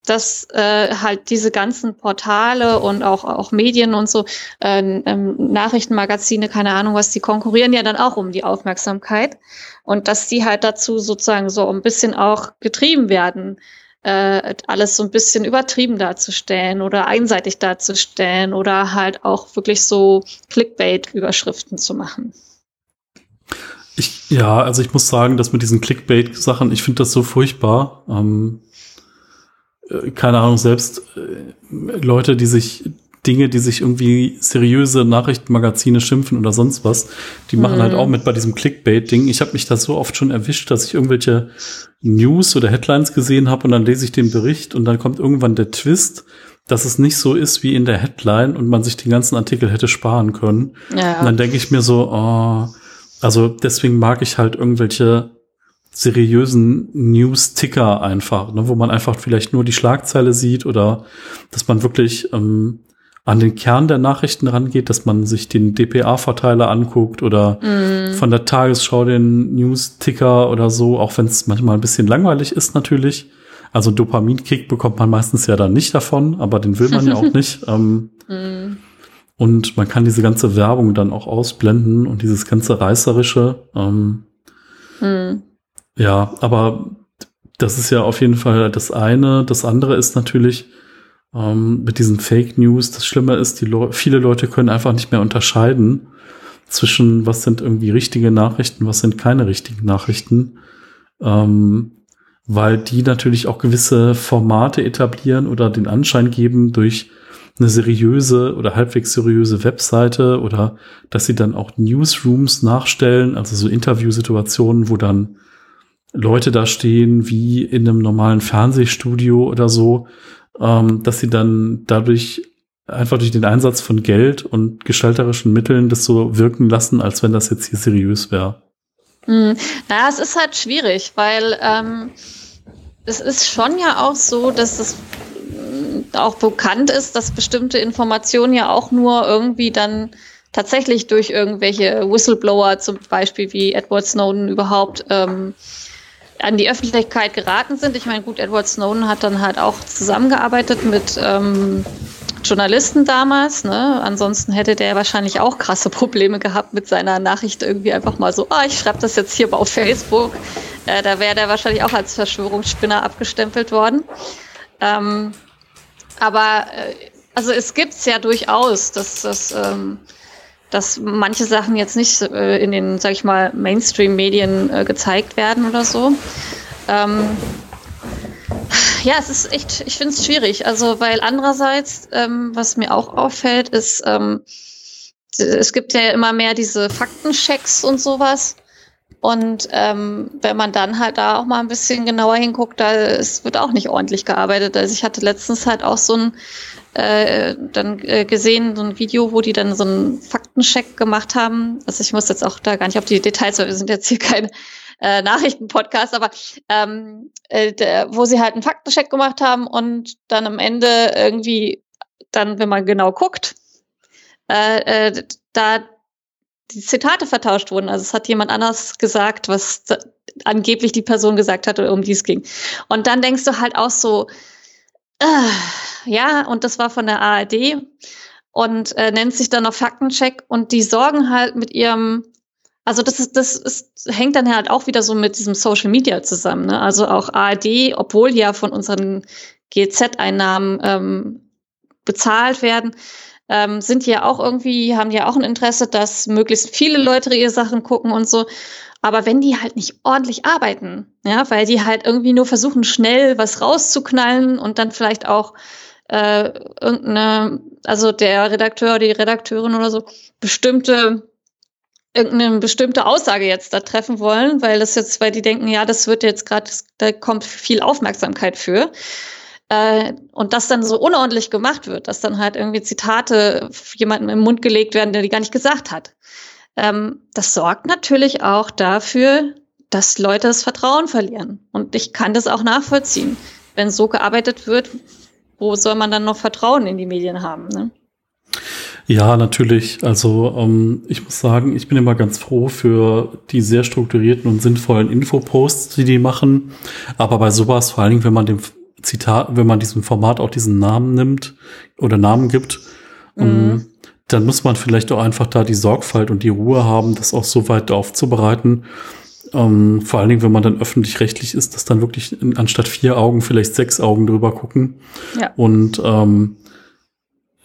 dass äh, halt diese ganzen Portale und auch, auch Medien und so, äh, ähm, Nachrichtenmagazine, keine Ahnung was, die konkurrieren ja dann auch um die Aufmerksamkeit. Und dass die halt dazu sozusagen so ein bisschen auch getrieben werden, äh, alles so ein bisschen übertrieben darzustellen oder einseitig darzustellen oder halt auch wirklich so Clickbait-Überschriften zu machen. Ich, ja, also ich muss sagen, dass mit diesen Clickbait-Sachen, ich finde das so furchtbar. Ähm, äh, keine Ahnung, selbst äh, Leute, die sich Dinge, die sich irgendwie seriöse Nachrichtenmagazine schimpfen oder sonst was, die machen halt mhm. halt auch mit bei diesem Clickbait-Ding. Ich habe mich da so oft schon erwischt, dass ich irgendwelche News oder Headlines gesehen habe und dann lese ich den Bericht und dann kommt irgendwann der Twist, dass es nicht so ist wie in der Headline und man sich den ganzen Artikel hätte sparen können. Ja. Und dann denke ich mir so, oh, also deswegen mag ich halt irgendwelche seriösen News-Ticker einfach, ne, wo man einfach vielleicht nur die Schlagzeile sieht oder dass man wirklich ähm, an den Kern der Nachrichten rangeht, dass man sich den DPA-Verteiler anguckt oder mm. von der Tagesschau den News-Ticker oder so, auch wenn es manchmal ein bisschen langweilig ist natürlich. Also Dopaminkick bekommt man meistens ja dann nicht davon, aber den will man ja auch (laughs) nicht. Ähm, mm. Und man kann diese ganze Werbung dann auch ausblenden und dieses ganze Reißerische. Ähm, mm. Ja, aber das ist ja auf jeden Fall das eine. Das andere ist natürlich ähm, mit diesen Fake News. Das Schlimme ist, die Le viele Leute können einfach nicht mehr unterscheiden zwischen, was sind irgendwie richtige Nachrichten, was sind keine richtigen Nachrichten. Ähm, weil die natürlich auch gewisse Formate etablieren oder den Anschein geben durch eine seriöse oder halbwegs seriöse Webseite oder dass sie dann auch Newsrooms nachstellen, also so Interviewsituationen, wo dann Leute da stehen wie in einem normalen Fernsehstudio oder so, ähm, dass sie dann dadurch einfach durch den Einsatz von Geld und gestalterischen Mitteln das so wirken lassen, als wenn das jetzt hier seriös wäre. Hm. Naja, es ist halt schwierig, weil ähm, es ist schon ja auch so, dass es hm, auch bekannt ist, dass bestimmte Informationen ja auch nur irgendwie dann tatsächlich durch irgendwelche Whistleblower, zum Beispiel wie Edward Snowden, überhaupt ähm, an die Öffentlichkeit geraten sind. Ich meine, gut, Edward Snowden hat dann halt auch zusammengearbeitet mit ähm, Journalisten damals. Ne? Ansonsten hätte der wahrscheinlich auch krasse Probleme gehabt mit seiner Nachricht irgendwie einfach mal so, ah, ich schreibe das jetzt hier auf Facebook. Äh, da wäre der wahrscheinlich auch als Verschwörungsspinner abgestempelt worden. Ähm, aber äh, also es gibt's ja durchaus, dass das ähm, dass manche Sachen jetzt nicht äh, in den, sag ich mal, Mainstream-Medien äh, gezeigt werden oder so. Ähm, ja, es ist echt, ich finde es schwierig. Also, weil andererseits, ähm, was mir auch auffällt, ist, ähm, es gibt ja immer mehr diese Faktenchecks und sowas. Und ähm, wenn man dann halt da auch mal ein bisschen genauer hinguckt, da es wird auch nicht ordentlich gearbeitet. Also ich hatte letztens halt auch so ein äh, dann äh, gesehen, so ein Video, wo die dann so einen Faktencheck gemacht haben. Also ich muss jetzt auch da gar nicht auf die Details, weil wir sind jetzt hier kein äh, Nachrichtenpodcast, aber ähm, äh, der, wo sie halt einen Faktencheck gemacht haben und dann am Ende irgendwie dann, wenn man genau guckt, äh, äh, da die Zitate vertauscht wurden. Also es hat jemand anders gesagt, was angeblich die Person gesagt hatte, um die es ging. Und dann denkst du halt auch so, ja, und das war von der ARD und äh, nennt sich dann noch Faktencheck und die sorgen halt mit ihrem, also das ist, das ist, hängt dann halt auch wieder so mit diesem Social Media zusammen. Ne? Also auch ARD, obwohl ja von unseren GZ-Einnahmen ähm, bezahlt werden, ähm, sind ja auch irgendwie, haben ja auch ein Interesse, dass möglichst viele Leute ihre Sachen gucken und so. Aber wenn die halt nicht ordentlich arbeiten, ja, weil die halt irgendwie nur versuchen, schnell was rauszuknallen und dann vielleicht auch äh, irgendeine, also der Redakteur, die Redakteurin oder so, bestimmte irgendeine bestimmte Aussage jetzt da treffen wollen, weil das jetzt, weil die denken, ja, das wird jetzt gerade, da kommt viel Aufmerksamkeit für. Äh, und das dann so unordentlich gemacht wird, dass dann halt irgendwie Zitate jemandem im Mund gelegt werden, der die gar nicht gesagt hat. Ähm, das sorgt natürlich auch dafür, dass Leute das Vertrauen verlieren. Und ich kann das auch nachvollziehen. Wenn so gearbeitet wird, wo soll man dann noch Vertrauen in die Medien haben? Ne? Ja, natürlich. Also ähm, ich muss sagen, ich bin immer ganz froh für die sehr strukturierten und sinnvollen Infoposts, die die machen. Aber bei sowas, vor allen Dingen, wenn man dem Zitat, wenn man diesem Format auch diesen Namen nimmt oder Namen gibt, ähm, mhm. um, dann muss man vielleicht auch einfach da die Sorgfalt und die Ruhe haben, das auch so weit aufzubereiten. Ähm, vor allen Dingen, wenn man dann öffentlich-rechtlich ist, dass dann wirklich in, anstatt vier Augen vielleicht sechs Augen drüber gucken. Ja. Und ähm,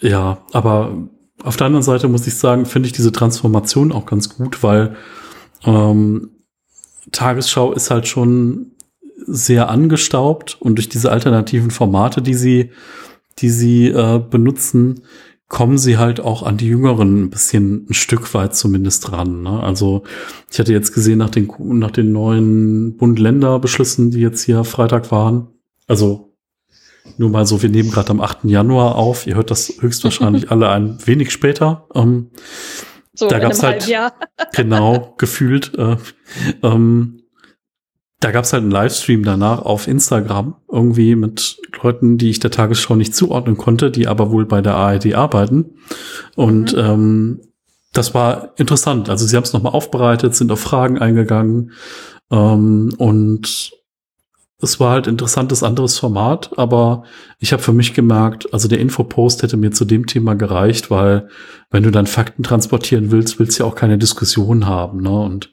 ja, aber auf der anderen Seite muss ich sagen, finde ich diese Transformation auch ganz gut, weil ähm, Tagesschau ist halt schon sehr angestaubt und durch diese alternativen Formate, die sie, die sie äh, benutzen, kommen sie halt auch an die Jüngeren ein bisschen ein Stück weit zumindest ran. Ne? Also ich hatte jetzt gesehen nach den, nach den neuen Bund-Länder-Beschlüssen, die jetzt hier Freitag waren, also nur mal so, wir nehmen gerade am 8. Januar auf. Ihr hört das höchstwahrscheinlich (laughs) alle ein wenig später. Ähm, so da gab's halt Jahr. (laughs) genau gefühlt. Äh, ähm, da gab's halt einen Livestream danach auf Instagram irgendwie mit Leuten, die ich der Tagesschau nicht zuordnen konnte, die aber wohl bei der ARD arbeiten. Und mhm. ähm, das war interessant. Also sie haben es nochmal aufbereitet, sind auf Fragen eingegangen ähm, und es war halt interessantes anderes Format, aber ich habe für mich gemerkt, also der Infopost hätte mir zu dem Thema gereicht, weil wenn du dann Fakten transportieren willst, willst du ja auch keine Diskussion haben, ne? Und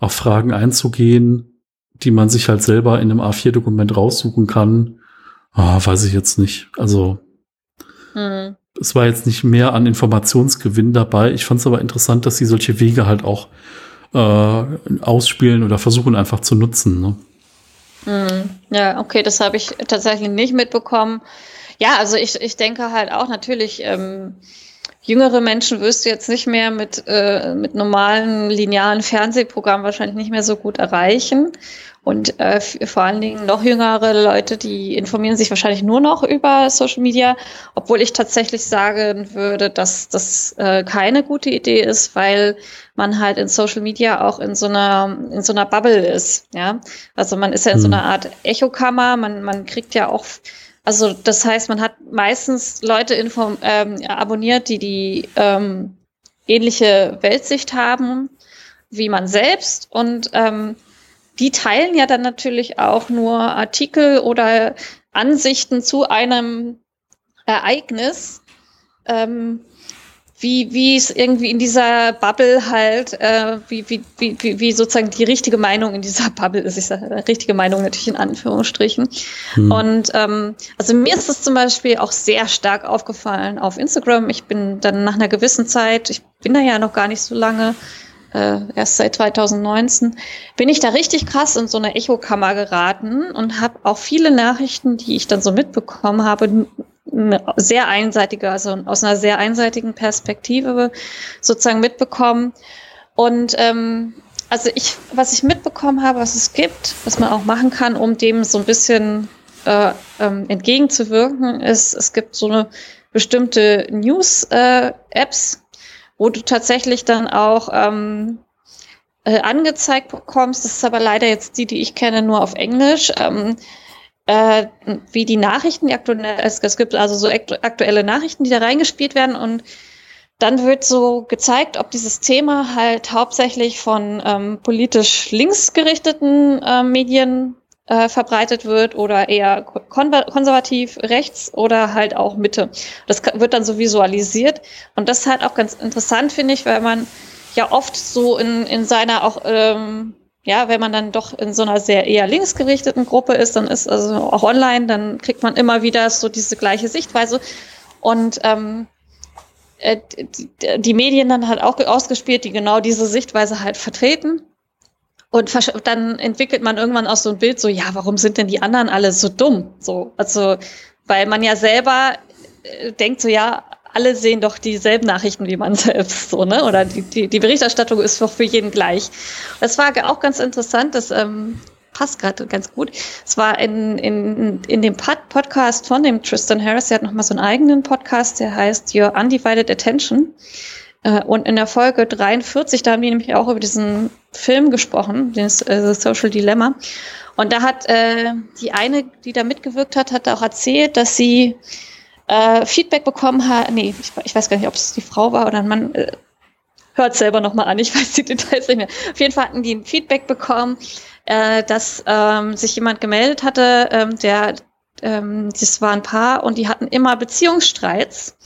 auf Fragen einzugehen, die man sich halt selber in einem A4-Dokument raussuchen kann, ah, weiß ich jetzt nicht. Also hm. es war jetzt nicht mehr an Informationsgewinn dabei. Ich fand es aber interessant, dass sie solche Wege halt auch äh, ausspielen oder versuchen einfach zu nutzen. Ne? Mhm. Ja, okay, das habe ich tatsächlich nicht mitbekommen. Ja, also ich, ich denke halt auch natürlich, ähm, jüngere Menschen wirst du jetzt nicht mehr mit, äh, mit normalen linearen Fernsehprogrammen wahrscheinlich nicht mehr so gut erreichen. Und äh, vor allen Dingen noch jüngere Leute, die informieren sich wahrscheinlich nur noch über Social Media, obwohl ich tatsächlich sagen würde, dass das äh, keine gute Idee ist, weil man halt in Social Media auch in so einer in so einer Bubble ist. Ja, also man ist ja in so hm. einer Art Echokammer. Man man kriegt ja auch also das heißt, man hat meistens Leute inform ähm, abonniert, die die ähm, ähnliche Weltsicht haben wie man selbst und ähm, die teilen ja dann natürlich auch nur Artikel oder Ansichten zu einem Ereignis, ähm, wie, wie es irgendwie in dieser Bubble halt, äh, wie, wie, wie, wie sozusagen die richtige Meinung in dieser (laughs) Bubble ist. Ich sage richtige Meinung natürlich in Anführungsstrichen. Hm. Und ähm, also mir ist es zum Beispiel auch sehr stark aufgefallen auf Instagram. Ich bin dann nach einer gewissen Zeit, ich bin da ja noch gar nicht so lange, äh, erst seit 2019, bin ich da richtig krass in so eine Echokammer geraten und habe auch viele Nachrichten, die ich dann so mitbekommen habe, sehr einseitige, also aus einer sehr einseitigen Perspektive sozusagen mitbekommen. Und ähm, also ich, was ich mitbekommen habe, was es gibt, was man auch machen kann, um dem so ein bisschen äh, ähm, entgegenzuwirken, ist, es gibt so eine bestimmte News-Apps, äh, wo du tatsächlich dann auch ähm, äh, angezeigt bekommst. Das ist aber leider jetzt die, die ich kenne, nur auf Englisch. Ähm, äh, wie die Nachrichten, die aktuell, es, es gibt also so aktuelle Nachrichten, die da reingespielt werden und dann wird so gezeigt, ob dieses Thema halt hauptsächlich von ähm, politisch linksgerichteten äh, Medien äh, verbreitet wird oder eher konservativ rechts oder halt auch Mitte. Das wird dann so visualisiert. Und das ist halt auch ganz interessant, finde ich, weil man ja oft so in, in seiner auch, ähm, ja, wenn man dann doch in so einer sehr eher linksgerichteten Gruppe ist, dann ist also auch online, dann kriegt man immer wieder so diese gleiche Sichtweise. Und ähm, äh, die, die Medien dann halt auch ausgespielt, die genau diese Sichtweise halt vertreten. Und dann entwickelt man irgendwann auch so ein Bild, so, ja, warum sind denn die anderen alle so dumm? So, also, weil man ja selber äh, denkt so, ja, alle sehen doch dieselben Nachrichten wie man (laughs) selbst, so, ne? Oder die, die, die Berichterstattung ist doch für jeden gleich. Das war auch ganz interessant, das ähm, passt gerade ganz gut. Es war in, in, in dem Pod Podcast von dem Tristan Harris, der hat nochmal so einen eigenen Podcast, der heißt Your Undivided Attention. Äh, und in der Folge 43, da haben die nämlich auch über diesen Film gesprochen, den äh, Social Dilemma. Und da hat äh, die eine, die da mitgewirkt hat, hat auch erzählt, dass sie äh, Feedback bekommen hat. Nee, ich, ich, weiß gar nicht, ob es die Frau war oder ein Mann. Äh, hört selber nochmal an, ich (laughs) weiß die Details nicht mehr. Auf jeden Fall hatten die ein Feedback bekommen, äh, dass ähm, sich jemand gemeldet hatte, ähm, der, ähm, das war ein Paar und die hatten immer Beziehungsstreits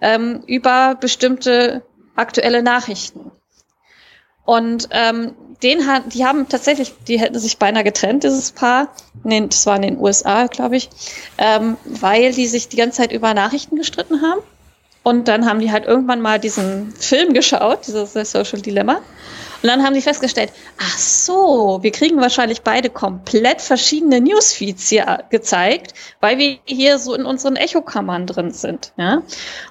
ähm, über bestimmte aktuelle Nachrichten. Und ähm, den hat, die haben tatsächlich, die hätten sich beinahe getrennt, dieses Paar. Nee, das war in den USA, glaube ich, ähm, weil die sich die ganze Zeit über Nachrichten gestritten haben. Und dann haben die halt irgendwann mal diesen Film geschaut, dieses Social Dilemma. Und dann haben sie festgestellt, ach so, wir kriegen wahrscheinlich beide komplett verschiedene Newsfeeds hier gezeigt, weil wir hier so in unseren Echokammern drin sind. Ja?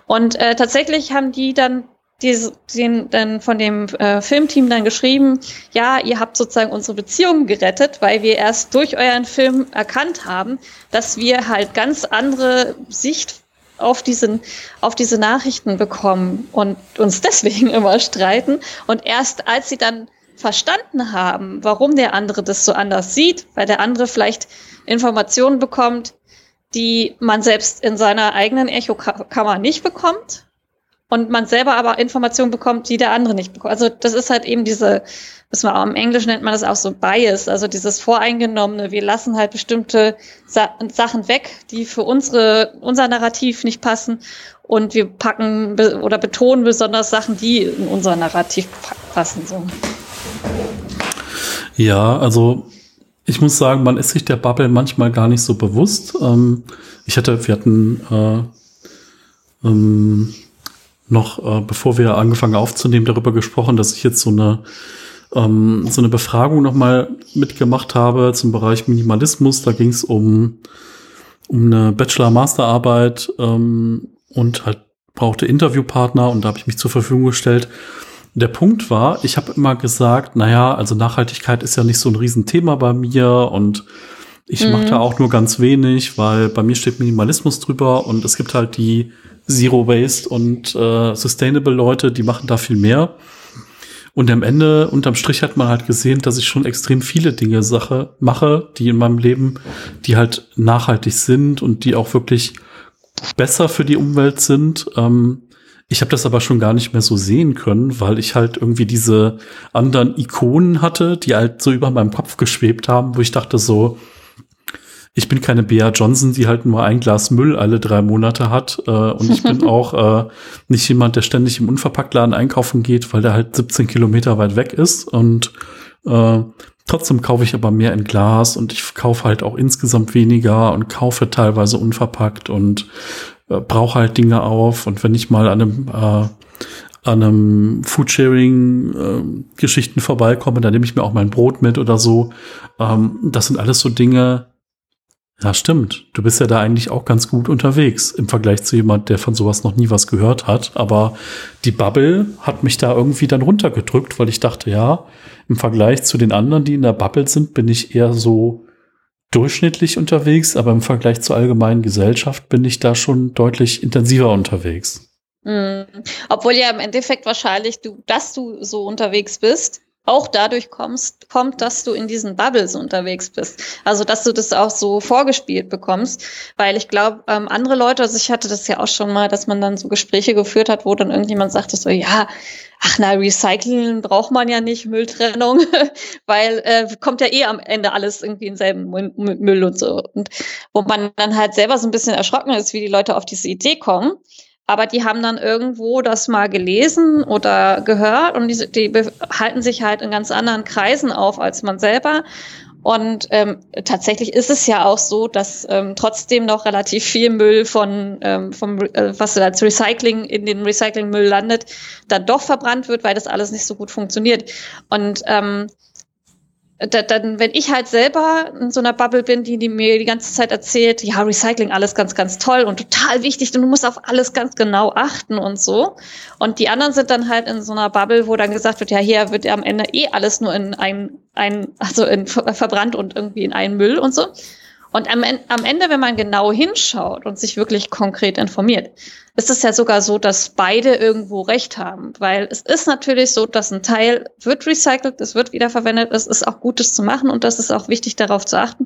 Und äh, tatsächlich haben die dann die, den, dann von dem äh, Filmteam dann geschrieben, ja, ihr habt sozusagen unsere Beziehung gerettet, weil wir erst durch euren Film erkannt haben, dass wir halt ganz andere Sicht auf diesen, auf diese Nachrichten bekommen und uns deswegen (laughs) immer streiten. Und erst als sie dann verstanden haben, warum der andere das so anders sieht, weil der andere vielleicht Informationen bekommt, die man selbst in seiner eigenen Echokammer nicht bekommt, und man selber aber Informationen bekommt, die der andere nicht bekommt. Also das ist halt eben diese, was man auch im Englischen nennt man das auch so Bias, also dieses Voreingenommene. Wir lassen halt bestimmte Sa Sachen weg, die für unsere, unser Narrativ nicht passen und wir packen be oder betonen besonders Sachen, die in unser Narrativ passen. So. Ja, also ich muss sagen, man ist sich der Bubble manchmal gar nicht so bewusst. Ähm, ich hatte, wir hatten äh, ähm, noch, äh, bevor wir angefangen aufzunehmen, darüber gesprochen, dass ich jetzt so eine ähm, so eine Befragung nochmal mitgemacht habe zum Bereich Minimalismus. Da ging es um, um eine Bachelor-Masterarbeit ähm, und halt brauchte Interviewpartner und da habe ich mich zur Verfügung gestellt. Der Punkt war, ich habe immer gesagt, naja, also Nachhaltigkeit ist ja nicht so ein Riesenthema bei mir und ich mhm. mache da auch nur ganz wenig, weil bei mir steht Minimalismus drüber und es gibt halt die Zero Waste und äh, Sustainable Leute, die machen da viel mehr. Und am Ende, unterm Strich hat man halt gesehen, dass ich schon extrem viele Dinge Sache mache, die in meinem Leben, die halt nachhaltig sind und die auch wirklich besser für die Umwelt sind. Ähm, ich habe das aber schon gar nicht mehr so sehen können, weil ich halt irgendwie diese anderen Ikonen hatte, die halt so über meinem Kopf geschwebt haben, wo ich dachte so, ich bin keine Bea Johnson, die halt nur ein Glas Müll alle drei Monate hat. Äh, und ich bin (laughs) auch äh, nicht jemand, der ständig im Unverpacktladen einkaufen geht, weil der halt 17 Kilometer weit weg ist. Und äh, trotzdem kaufe ich aber mehr in Glas und ich kaufe halt auch insgesamt weniger und kaufe teilweise unverpackt und äh, brauche halt Dinge auf. Und wenn ich mal an einem äh, an einem Foodsharing-Geschichten äh, vorbeikomme, dann nehme ich mir auch mein Brot mit oder so. Ähm, das sind alles so Dinge, ja, stimmt. Du bist ja da eigentlich auch ganz gut unterwegs im Vergleich zu jemand, der von sowas noch nie was gehört hat. Aber die Bubble hat mich da irgendwie dann runtergedrückt, weil ich dachte, ja, im Vergleich zu den anderen, die in der Bubble sind, bin ich eher so durchschnittlich unterwegs, aber im Vergleich zur allgemeinen Gesellschaft bin ich da schon deutlich intensiver unterwegs. Mhm. Obwohl ja im Endeffekt wahrscheinlich du, dass du so unterwegs bist, auch dadurch kommst, kommt, dass du in diesen Bubbles unterwegs bist. Also, dass du das auch so vorgespielt bekommst. Weil ich glaube, ähm, andere Leute, also ich hatte das ja auch schon mal, dass man dann so Gespräche geführt hat, wo dann irgendjemand sagte so, ja, ach na, Recyceln braucht man ja nicht, Mülltrennung, (laughs) weil äh, kommt ja eh am Ende alles irgendwie in selben Müll und so. Und wo man dann halt selber so ein bisschen erschrocken ist, wie die Leute auf diese Idee kommen aber die haben dann irgendwo das mal gelesen oder gehört und die, die halten sich halt in ganz anderen Kreisen auf als man selber. Und ähm, tatsächlich ist es ja auch so, dass ähm, trotzdem noch relativ viel Müll von ähm, vom äh, was als Recycling in den Recyclingmüll landet, dann doch verbrannt wird, weil das alles nicht so gut funktioniert. Und ähm, dann, wenn ich halt selber in so einer Bubble bin, die, die mir die ganze Zeit erzählt, ja, Recycling alles ganz, ganz toll und total wichtig und du musst auf alles ganz genau achten und so. Und die anderen sind dann halt in so einer Bubble, wo dann gesagt wird, ja, hier wird ja am Ende eh alles nur in ein, ein also in verbrannt und irgendwie in einen Müll und so. Und am, am Ende, wenn man genau hinschaut und sich wirklich konkret informiert, ist es ja sogar so, dass beide irgendwo recht haben. Weil es ist natürlich so, dass ein Teil wird recycelt, es wird wiederverwendet, es ist auch Gutes zu machen und das ist auch wichtig, darauf zu achten.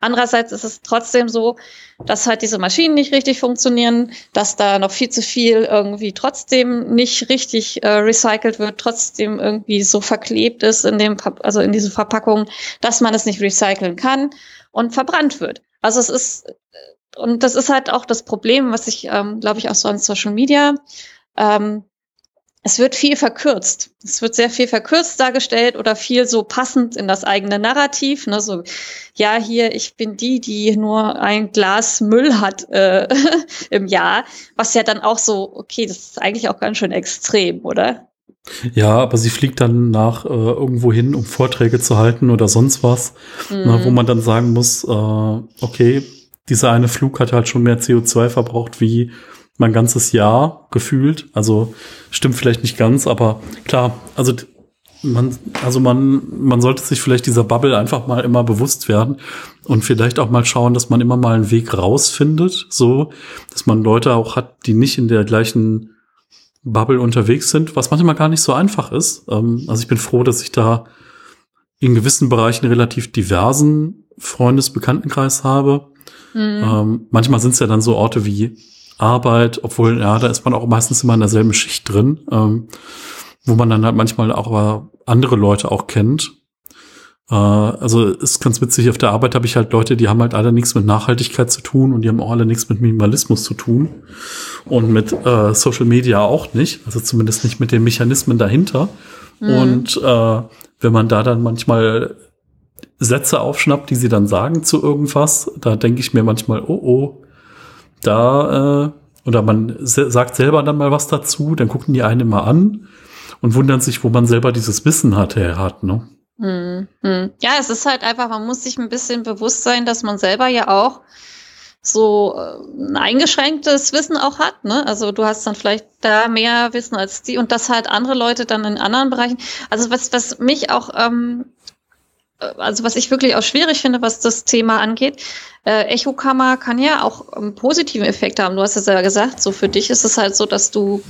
Andererseits ist es trotzdem so, dass halt diese Maschinen nicht richtig funktionieren, dass da noch viel zu viel irgendwie trotzdem nicht richtig äh, recycelt wird, trotzdem irgendwie so verklebt ist in dem, also in diese Verpackung, dass man es nicht recyceln kann und verbrannt wird. Also es ist, und das ist halt auch das Problem, was ich, ähm, glaube ich, auch so an Social Media, ähm, es wird viel verkürzt. Es wird sehr viel verkürzt dargestellt oder viel so passend in das eigene Narrativ. Ne? So, ja, hier, ich bin die, die nur ein Glas Müll hat äh, (laughs) im Jahr. Was ja dann auch so, okay, das ist eigentlich auch ganz schön extrem, oder? Ja, aber sie fliegt dann nach äh, irgendwo hin, um Vorträge zu halten oder sonst was, mhm. na, wo man dann sagen muss, äh, okay, dieser eine Flug hat halt schon mehr CO2 verbraucht wie mein ganzes Jahr gefühlt. Also stimmt vielleicht nicht ganz, aber klar, also man, also man, man sollte sich vielleicht dieser Bubble einfach mal immer bewusst werden und vielleicht auch mal schauen, dass man immer mal einen Weg rausfindet, so, dass man Leute auch hat, die nicht in der gleichen Bubble unterwegs sind, was manchmal gar nicht so einfach ist. Ähm, also ich bin froh, dass ich da in gewissen Bereichen relativ diversen Freundesbekanntenkreis habe. Mhm. Ähm, manchmal sind es ja dann so Orte wie Arbeit, obwohl, ja, da ist man auch meistens immer in derselben Schicht drin, ähm, wo man dann halt manchmal auch andere Leute auch kennt. Äh, also ist ganz witzig, auf der Arbeit habe ich halt Leute, die haben halt alle nichts mit Nachhaltigkeit zu tun und die haben auch alle nichts mit Minimalismus zu tun und mit äh, Social Media auch nicht, also zumindest nicht mit den Mechanismen dahinter. Mhm. Und äh, wenn man da dann manchmal Sätze aufschnappt, die sie dann sagen zu irgendwas, da denke ich mir manchmal, oh oh, da, äh, oder man se sagt selber dann mal was dazu, dann gucken die einen mal an und wundern sich, wo man selber dieses Wissen hat, her hat, ne? Hm, hm. Ja, es ist halt einfach, man muss sich ein bisschen bewusst sein, dass man selber ja auch so äh, ein eingeschränktes Wissen auch hat. Ne? Also du hast dann vielleicht da mehr Wissen als die und das halt andere Leute dann in anderen Bereichen. Also was, was mich auch, ähm, äh, also was ich wirklich auch schwierig finde, was das Thema angeht, äh, Echokammer kann ja auch einen positiven Effekt haben. Du hast es ja gesagt, so für dich ist es halt so, dass du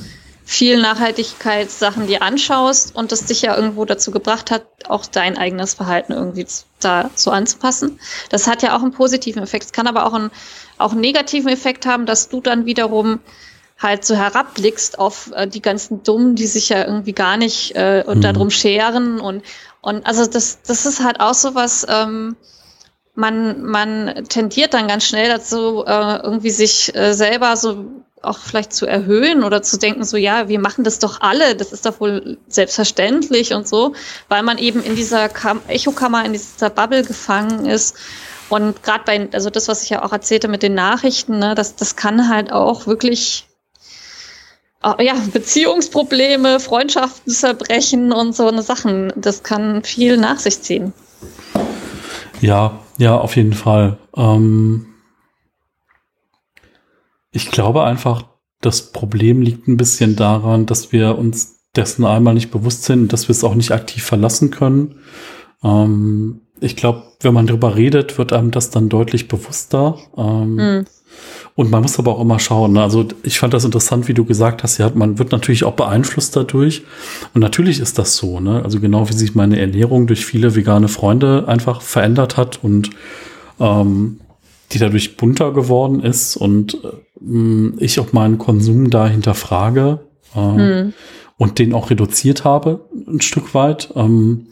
viel Nachhaltigkeitssachen dir anschaust und das dich ja irgendwo dazu gebracht hat, auch dein eigenes Verhalten irgendwie da so anzupassen. Das hat ja auch einen positiven Effekt. Es kann aber auch einen, auch einen negativen Effekt haben, dass du dann wiederum halt so herabblickst auf äh, die ganzen Dummen, die sich ja irgendwie gar nicht äh, und mhm. darum scheren und und also das das ist halt auch so was ähm, man man tendiert dann ganz schnell dazu äh, irgendwie sich äh, selber so auch vielleicht zu erhöhen oder zu denken, so ja, wir machen das doch alle, das ist doch wohl selbstverständlich und so, weil man eben in dieser Kam Echokammer, in dieser Bubble gefangen ist. Und gerade bei, also das, was ich ja auch erzählte mit den Nachrichten, ne, das, das kann halt auch wirklich ja, Beziehungsprobleme, Freundschaften zerbrechen und so eine Sachen. Das kann viel nach sich ziehen. Ja, ja, auf jeden Fall. Ähm ich glaube einfach, das Problem liegt ein bisschen daran, dass wir uns dessen einmal nicht bewusst sind und dass wir es auch nicht aktiv verlassen können. Ähm, ich glaube, wenn man drüber redet, wird einem das dann deutlich bewusster. Ähm, mhm. Und man muss aber auch immer schauen. Ne? Also ich fand das interessant, wie du gesagt hast, ja, man wird natürlich auch beeinflusst dadurch. Und natürlich ist das so. Ne? Also genau wie sich meine Ernährung durch viele vegane Freunde einfach verändert hat und ähm, die dadurch bunter geworden ist und äh, ich auch meinen Konsum da hinterfrage äh, hm. und den auch reduziert habe, ein Stück weit. Ähm,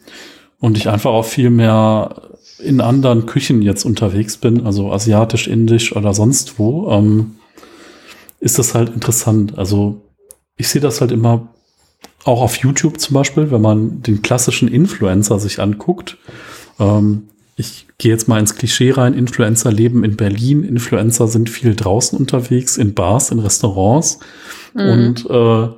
und ich einfach auch viel mehr in anderen Küchen jetzt unterwegs bin, also asiatisch, indisch oder sonst wo, ähm, ist das halt interessant. Also ich sehe das halt immer auch auf YouTube zum Beispiel, wenn man den klassischen Influencer sich anguckt. Ähm, ich gehe jetzt mal ins Klischee rein, Influencer leben in Berlin, Influencer sind viel draußen unterwegs, in Bars, in Restaurants. Mhm. Und äh,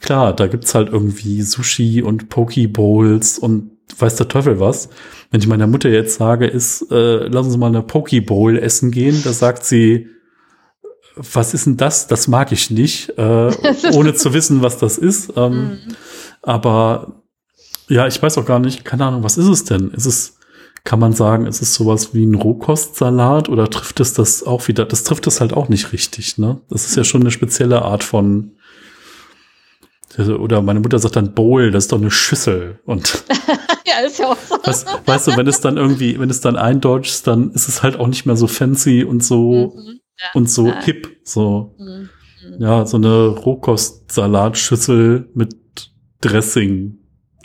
klar, da gibt's halt irgendwie Sushi und Pokebowls und weiß der Teufel was. Wenn ich meiner Mutter jetzt sage, ist, äh, lass uns mal eine Pokebowl essen gehen, da sagt sie, was ist denn das? Das mag ich nicht, äh, (laughs) ohne zu wissen, was das ist. Ähm, mhm. Aber ja, ich weiß auch gar nicht, keine Ahnung, was ist es denn? Ist es kann man sagen, es ist sowas wie ein Rohkostsalat oder trifft es das auch wieder? Das trifft es halt auch nicht richtig, ne? Das ist ja schon eine spezielle Art von oder meine Mutter sagt dann Bowl, das ist doch eine Schüssel. Und (laughs) ja, ist ja auch so. Was, weißt du, wenn es dann irgendwie, wenn es dann eindeutscht, dann ist es halt auch nicht mehr so fancy und so mhm, ja, und so ja. hip. So. Mhm. Ja, so eine Rohkostsalatschüssel mit Dressing.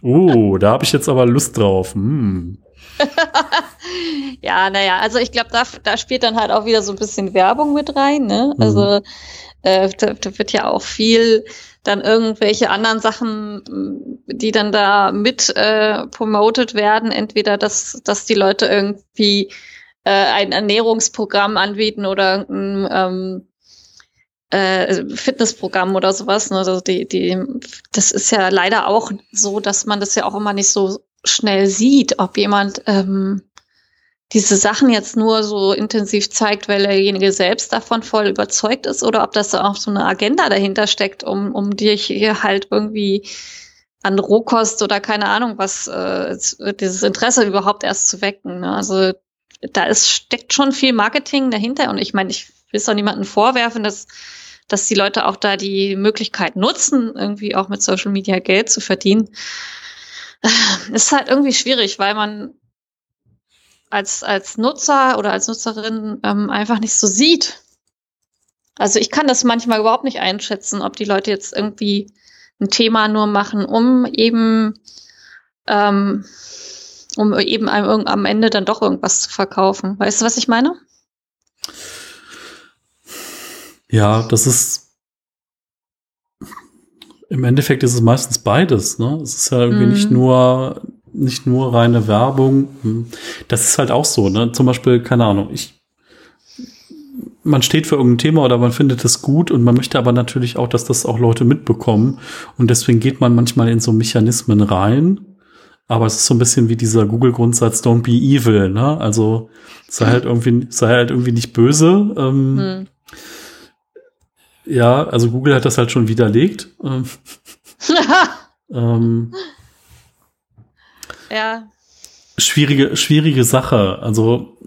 Uh, da habe ich jetzt aber Lust drauf. Mm. (laughs) ja, naja, also ich glaube, da, da spielt dann halt auch wieder so ein bisschen Werbung mit rein. Ne? Also mhm. äh, da, da wird ja auch viel dann irgendwelche anderen Sachen, die dann da mit äh, promoted werden. Entweder, dass, dass die Leute irgendwie äh, ein Ernährungsprogramm anbieten oder ein ähm, äh, Fitnessprogramm oder sowas. Ne? Also die, die, das ist ja leider auch so, dass man das ja auch immer nicht so schnell sieht, ob jemand ähm, diese Sachen jetzt nur so intensiv zeigt, weil derjenige selbst davon voll überzeugt ist oder ob das auch so eine Agenda dahinter steckt, um, um dich hier halt irgendwie an Rohkost oder keine Ahnung was, äh, dieses Interesse überhaupt erst zu wecken. Ne? Also da ist, steckt schon viel Marketing dahinter und ich meine, ich will es auch niemandem vorwerfen, dass, dass die Leute auch da die Möglichkeit nutzen, irgendwie auch mit Social Media Geld zu verdienen. Ist halt irgendwie schwierig, weil man als, als Nutzer oder als Nutzerin ähm, einfach nicht so sieht. Also ich kann das manchmal überhaupt nicht einschätzen, ob die Leute jetzt irgendwie ein Thema nur machen, um eben ähm, um eben am, am Ende dann doch irgendwas zu verkaufen. Weißt du, was ich meine? Ja, das ist im Endeffekt ist es meistens beides. Ne? Es ist ja irgendwie mm. nicht nur nicht nur reine Werbung. Hm. Das ist halt auch so, ne? Zum Beispiel, keine Ahnung, ich, man steht für irgendein Thema oder man findet es gut und man möchte aber natürlich auch, dass das auch Leute mitbekommen. Und deswegen geht man manchmal in so Mechanismen rein. Aber es ist so ein bisschen wie dieser Google-Grundsatz, don't be evil, ne? Also sei (laughs) halt irgendwie, sei halt irgendwie nicht böse. Ähm, hm. Ja, also Google hat das halt schon widerlegt. ähm, (laughs) ähm ja. Schwierige, schwierige Sache. Also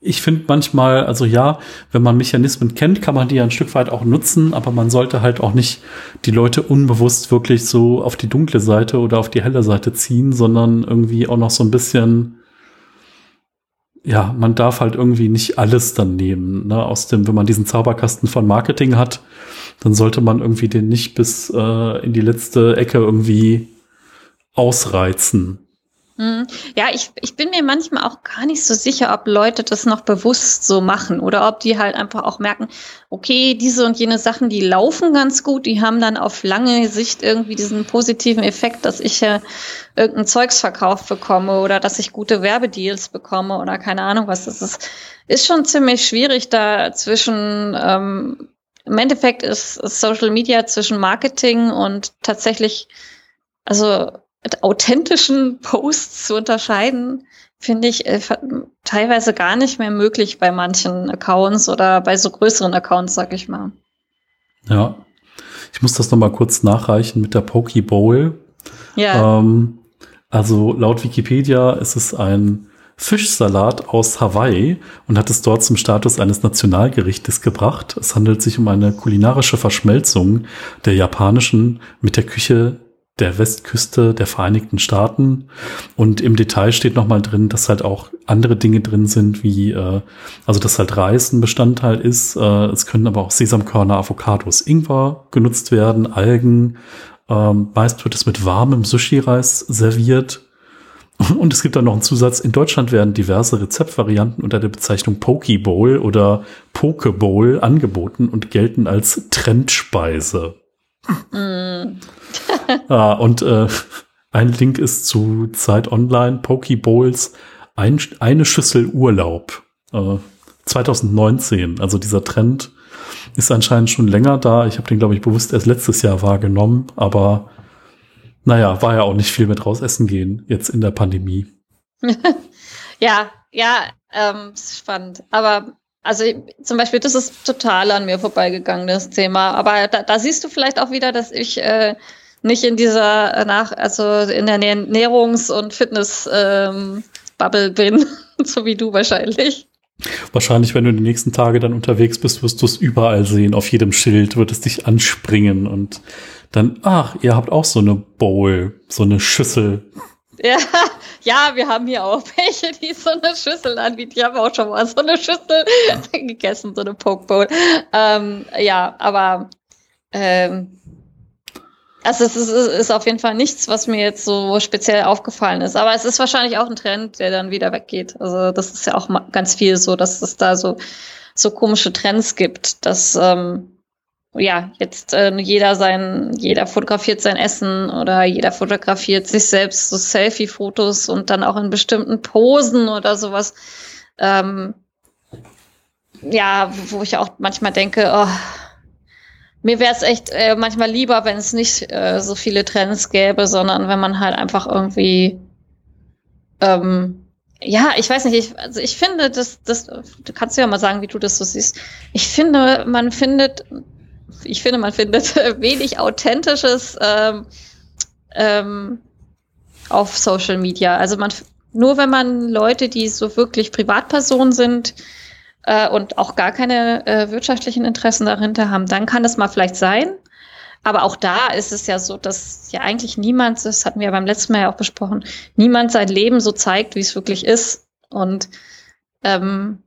ich finde manchmal, also ja, wenn man Mechanismen kennt, kann man die ja ein Stück weit auch nutzen, aber man sollte halt auch nicht die Leute unbewusst wirklich so auf die dunkle Seite oder auf die helle Seite ziehen, sondern irgendwie auch noch so ein bisschen, ja, man darf halt irgendwie nicht alles dann nehmen. Ne? Aus dem, wenn man diesen Zauberkasten von Marketing hat, dann sollte man irgendwie den nicht bis äh, in die letzte Ecke irgendwie ausreizen. Hm. Ja, ich, ich bin mir manchmal auch gar nicht so sicher, ob Leute das noch bewusst so machen oder ob die halt einfach auch merken, okay, diese und jene Sachen, die laufen ganz gut, die haben dann auf lange Sicht irgendwie diesen positiven Effekt, dass ich ja irgendein Zeugs verkauft bekomme oder dass ich gute Werbedeals bekomme oder keine Ahnung was. Das ist, ist schon ziemlich schwierig da zwischen, ähm, im Endeffekt ist, ist Social Media zwischen Marketing und tatsächlich, also authentischen Posts zu unterscheiden, finde ich äh, teilweise gar nicht mehr möglich bei manchen Accounts oder bei so größeren Accounts, sag ich mal. Ja, ich muss das noch mal kurz nachreichen mit der Pokeball. Ja. Ähm, also laut Wikipedia ist es ein Fischsalat aus Hawaii und hat es dort zum Status eines Nationalgerichtes gebracht. Es handelt sich um eine kulinarische Verschmelzung der japanischen mit der Küche der Westküste der Vereinigten Staaten. Und im Detail steht nochmal drin, dass halt auch andere Dinge drin sind, wie, äh, also dass halt Reis ein Bestandteil ist. Äh, es können aber auch Sesamkörner, Avocados, Ingwer genutzt werden, Algen. Ähm, meist wird es mit warmem Sushi-Reis serviert. (laughs) Und es gibt dann noch einen Zusatz. In Deutschland werden diverse Rezeptvarianten unter der Bezeichnung Poke Bowl oder Poke Bowl angeboten und gelten als Trendspeise. Mm. ah, und äh, ein Link ist zu Zeit Online, Pokeballs, ein, eine Schüssel Urlaub. Äh, 2019, also dieser Trend ist anscheinend schon länger da. Ich habe den, glaube ich, bewusst erst letztes Jahr wahrgenommen, aber naja, war ja auch nicht viel mit raus essen gehen, jetzt in der Pandemie. (laughs) ja, ja, ähm, spannend. Aber also zum Beispiel, das ist total an mir vorbeigegangen, das Thema. Aber da, da siehst du vielleicht auch wieder, dass ich äh, nicht in dieser äh, nach, also in der Ernährungs- und Fitness-Bubble Bubble bin, (laughs) so wie du wahrscheinlich. Wahrscheinlich, wenn du die nächsten Tage dann unterwegs bist, wirst du es überall sehen. Auf jedem Schild wird es dich anspringen und dann, ach, ihr habt auch so eine Bowl, so eine Schüssel. Ja, ja, wir haben hier auch welche, die so eine Schüssel anbieten. Ich habe auch schon mal so eine Schüssel (laughs) gegessen, so eine Poke Bowl. Ähm, ja, aber ähm, also es ist, ist auf jeden Fall nichts, was mir jetzt so speziell aufgefallen ist. Aber es ist wahrscheinlich auch ein Trend, der dann wieder weggeht. Also das ist ja auch ganz viel so, dass es da so, so komische Trends gibt, dass ähm, ja jetzt äh, jeder sein, jeder fotografiert sein Essen oder jeder fotografiert sich selbst so Selfie-Fotos und dann auch in bestimmten Posen oder sowas. Ähm, ja, wo ich auch manchmal denke, oh, mir wäre es echt äh, manchmal lieber, wenn es nicht äh, so viele Trends gäbe, sondern wenn man halt einfach irgendwie ähm, ja, ich weiß nicht, ich, also ich finde, das, das, du kannst ja mal sagen, wie du das so siehst. Ich finde, man findet, ich finde, man findet (laughs) wenig Authentisches ähm, ähm, auf Social Media. Also man, nur wenn man Leute, die so wirklich Privatpersonen sind, äh, und auch gar keine äh, wirtschaftlichen Interessen dahinter haben, dann kann das mal vielleicht sein. Aber auch da ist es ja so, dass ja eigentlich niemand, das hatten wir beim letzten Mal ja auch besprochen, niemand sein Leben so zeigt, wie es wirklich ist. Und ähm,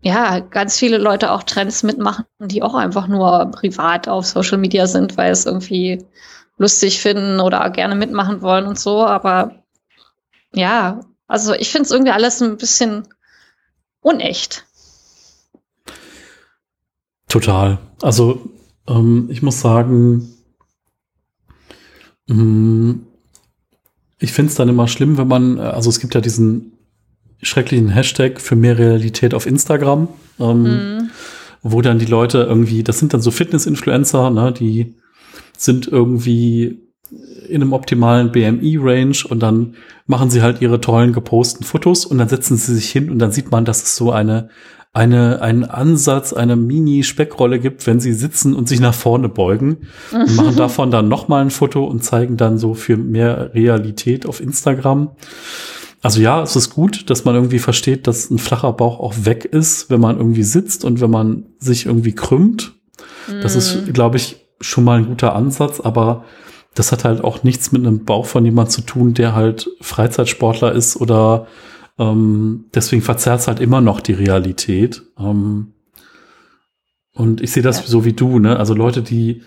ja, ganz viele Leute auch Trends mitmachen, die auch einfach nur privat auf Social Media sind, weil es irgendwie lustig finden oder gerne mitmachen wollen und so. Aber ja, also ich finde es irgendwie alles ein bisschen unecht. Total. Also ähm, ich muss sagen, ähm, ich finde es dann immer schlimm, wenn man, äh, also es gibt ja diesen schrecklichen Hashtag für mehr Realität auf Instagram, ähm, mhm. wo dann die Leute irgendwie, das sind dann so Fitness-Influencer, ne, die sind irgendwie in einem optimalen BMI-Range und dann machen sie halt ihre tollen geposten Fotos und dann setzen sie sich hin und dann sieht man, dass es so eine, eine, einen Ansatz, eine Mini-Speckrolle gibt, wenn sie sitzen und sich nach vorne beugen und machen (laughs) davon dann nochmal ein Foto und zeigen dann so für mehr Realität auf Instagram. Also ja, es ist gut, dass man irgendwie versteht, dass ein flacher Bauch auch weg ist, wenn man irgendwie sitzt und wenn man sich irgendwie krümmt. Das ist, mhm. glaube ich, schon mal ein guter Ansatz, aber das hat halt auch nichts mit einem Bauch von jemand zu tun, der halt Freizeitsportler ist oder ähm, deswegen verzerrt es halt immer noch die Realität. Ähm, und ich sehe das ja. so wie du, ne? Also Leute, die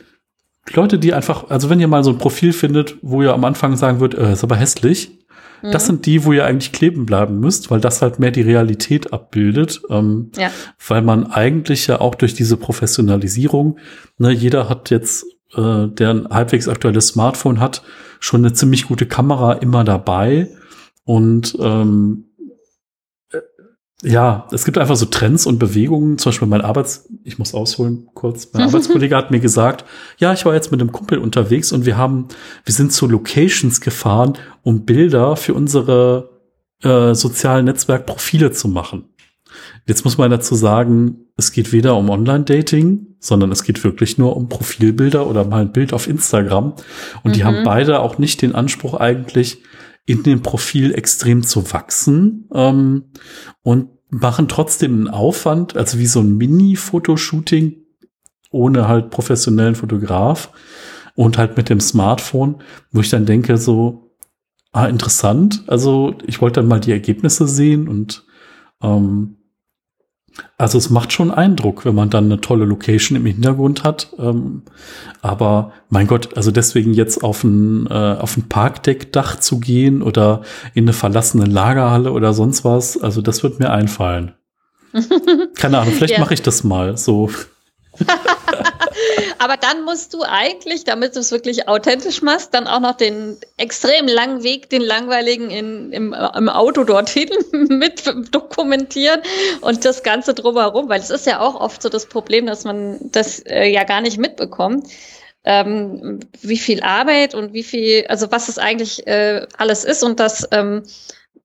Leute, die einfach, also wenn ihr mal so ein Profil findet, wo ihr am Anfang sagen würdet, äh, ist aber hässlich, mhm. das sind die, wo ihr eigentlich kleben bleiben müsst, weil das halt mehr die Realität abbildet. Ähm, ja. Weil man eigentlich ja auch durch diese Professionalisierung, ne, jeder hat jetzt äh, der ein halbwegs aktuelles Smartphone hat, schon eine ziemlich gute Kamera immer dabei. Und ähm, äh, ja, es gibt einfach so Trends und Bewegungen. Zum Beispiel mein Arbeits, ich muss ausholen kurz. Mein (laughs) Arbeitskollege hat mir gesagt, ja, ich war jetzt mit einem Kumpel unterwegs und wir haben, wir sind zu Locations gefahren, um Bilder für unsere äh, sozialen Netzwerkprofile zu machen. Jetzt muss man dazu sagen, es geht weder um Online-Dating, sondern es geht wirklich nur um Profilbilder oder mal ein Bild auf Instagram. Und mhm. die haben beide auch nicht den Anspruch eigentlich, in dem Profil extrem zu wachsen ähm, und machen trotzdem einen Aufwand, also wie so ein Mini-Fotoshooting ohne halt professionellen Fotograf und halt mit dem Smartphone, wo ich dann denke so, ah, interessant. Also ich wollte dann mal die Ergebnisse sehen und ähm, also es macht schon Eindruck, wenn man dann eine tolle Location im Hintergrund hat. Ähm, aber mein Gott, also deswegen jetzt auf ein, äh, auf ein Parkdeckdach zu gehen oder in eine verlassene Lagerhalle oder sonst was, also das wird mir einfallen. (laughs) Keine Ahnung, vielleicht ja. mache ich das mal so. (laughs) Aber dann musst du eigentlich, damit du es wirklich authentisch machst, dann auch noch den extrem langen Weg, den langweiligen in, im, im Auto dorthin (laughs) mit dokumentieren und das Ganze drumherum, weil es ist ja auch oft so das Problem, dass man das äh, ja gar nicht mitbekommt. Ähm, wie viel Arbeit und wie viel, also was es eigentlich äh, alles ist und das ähm,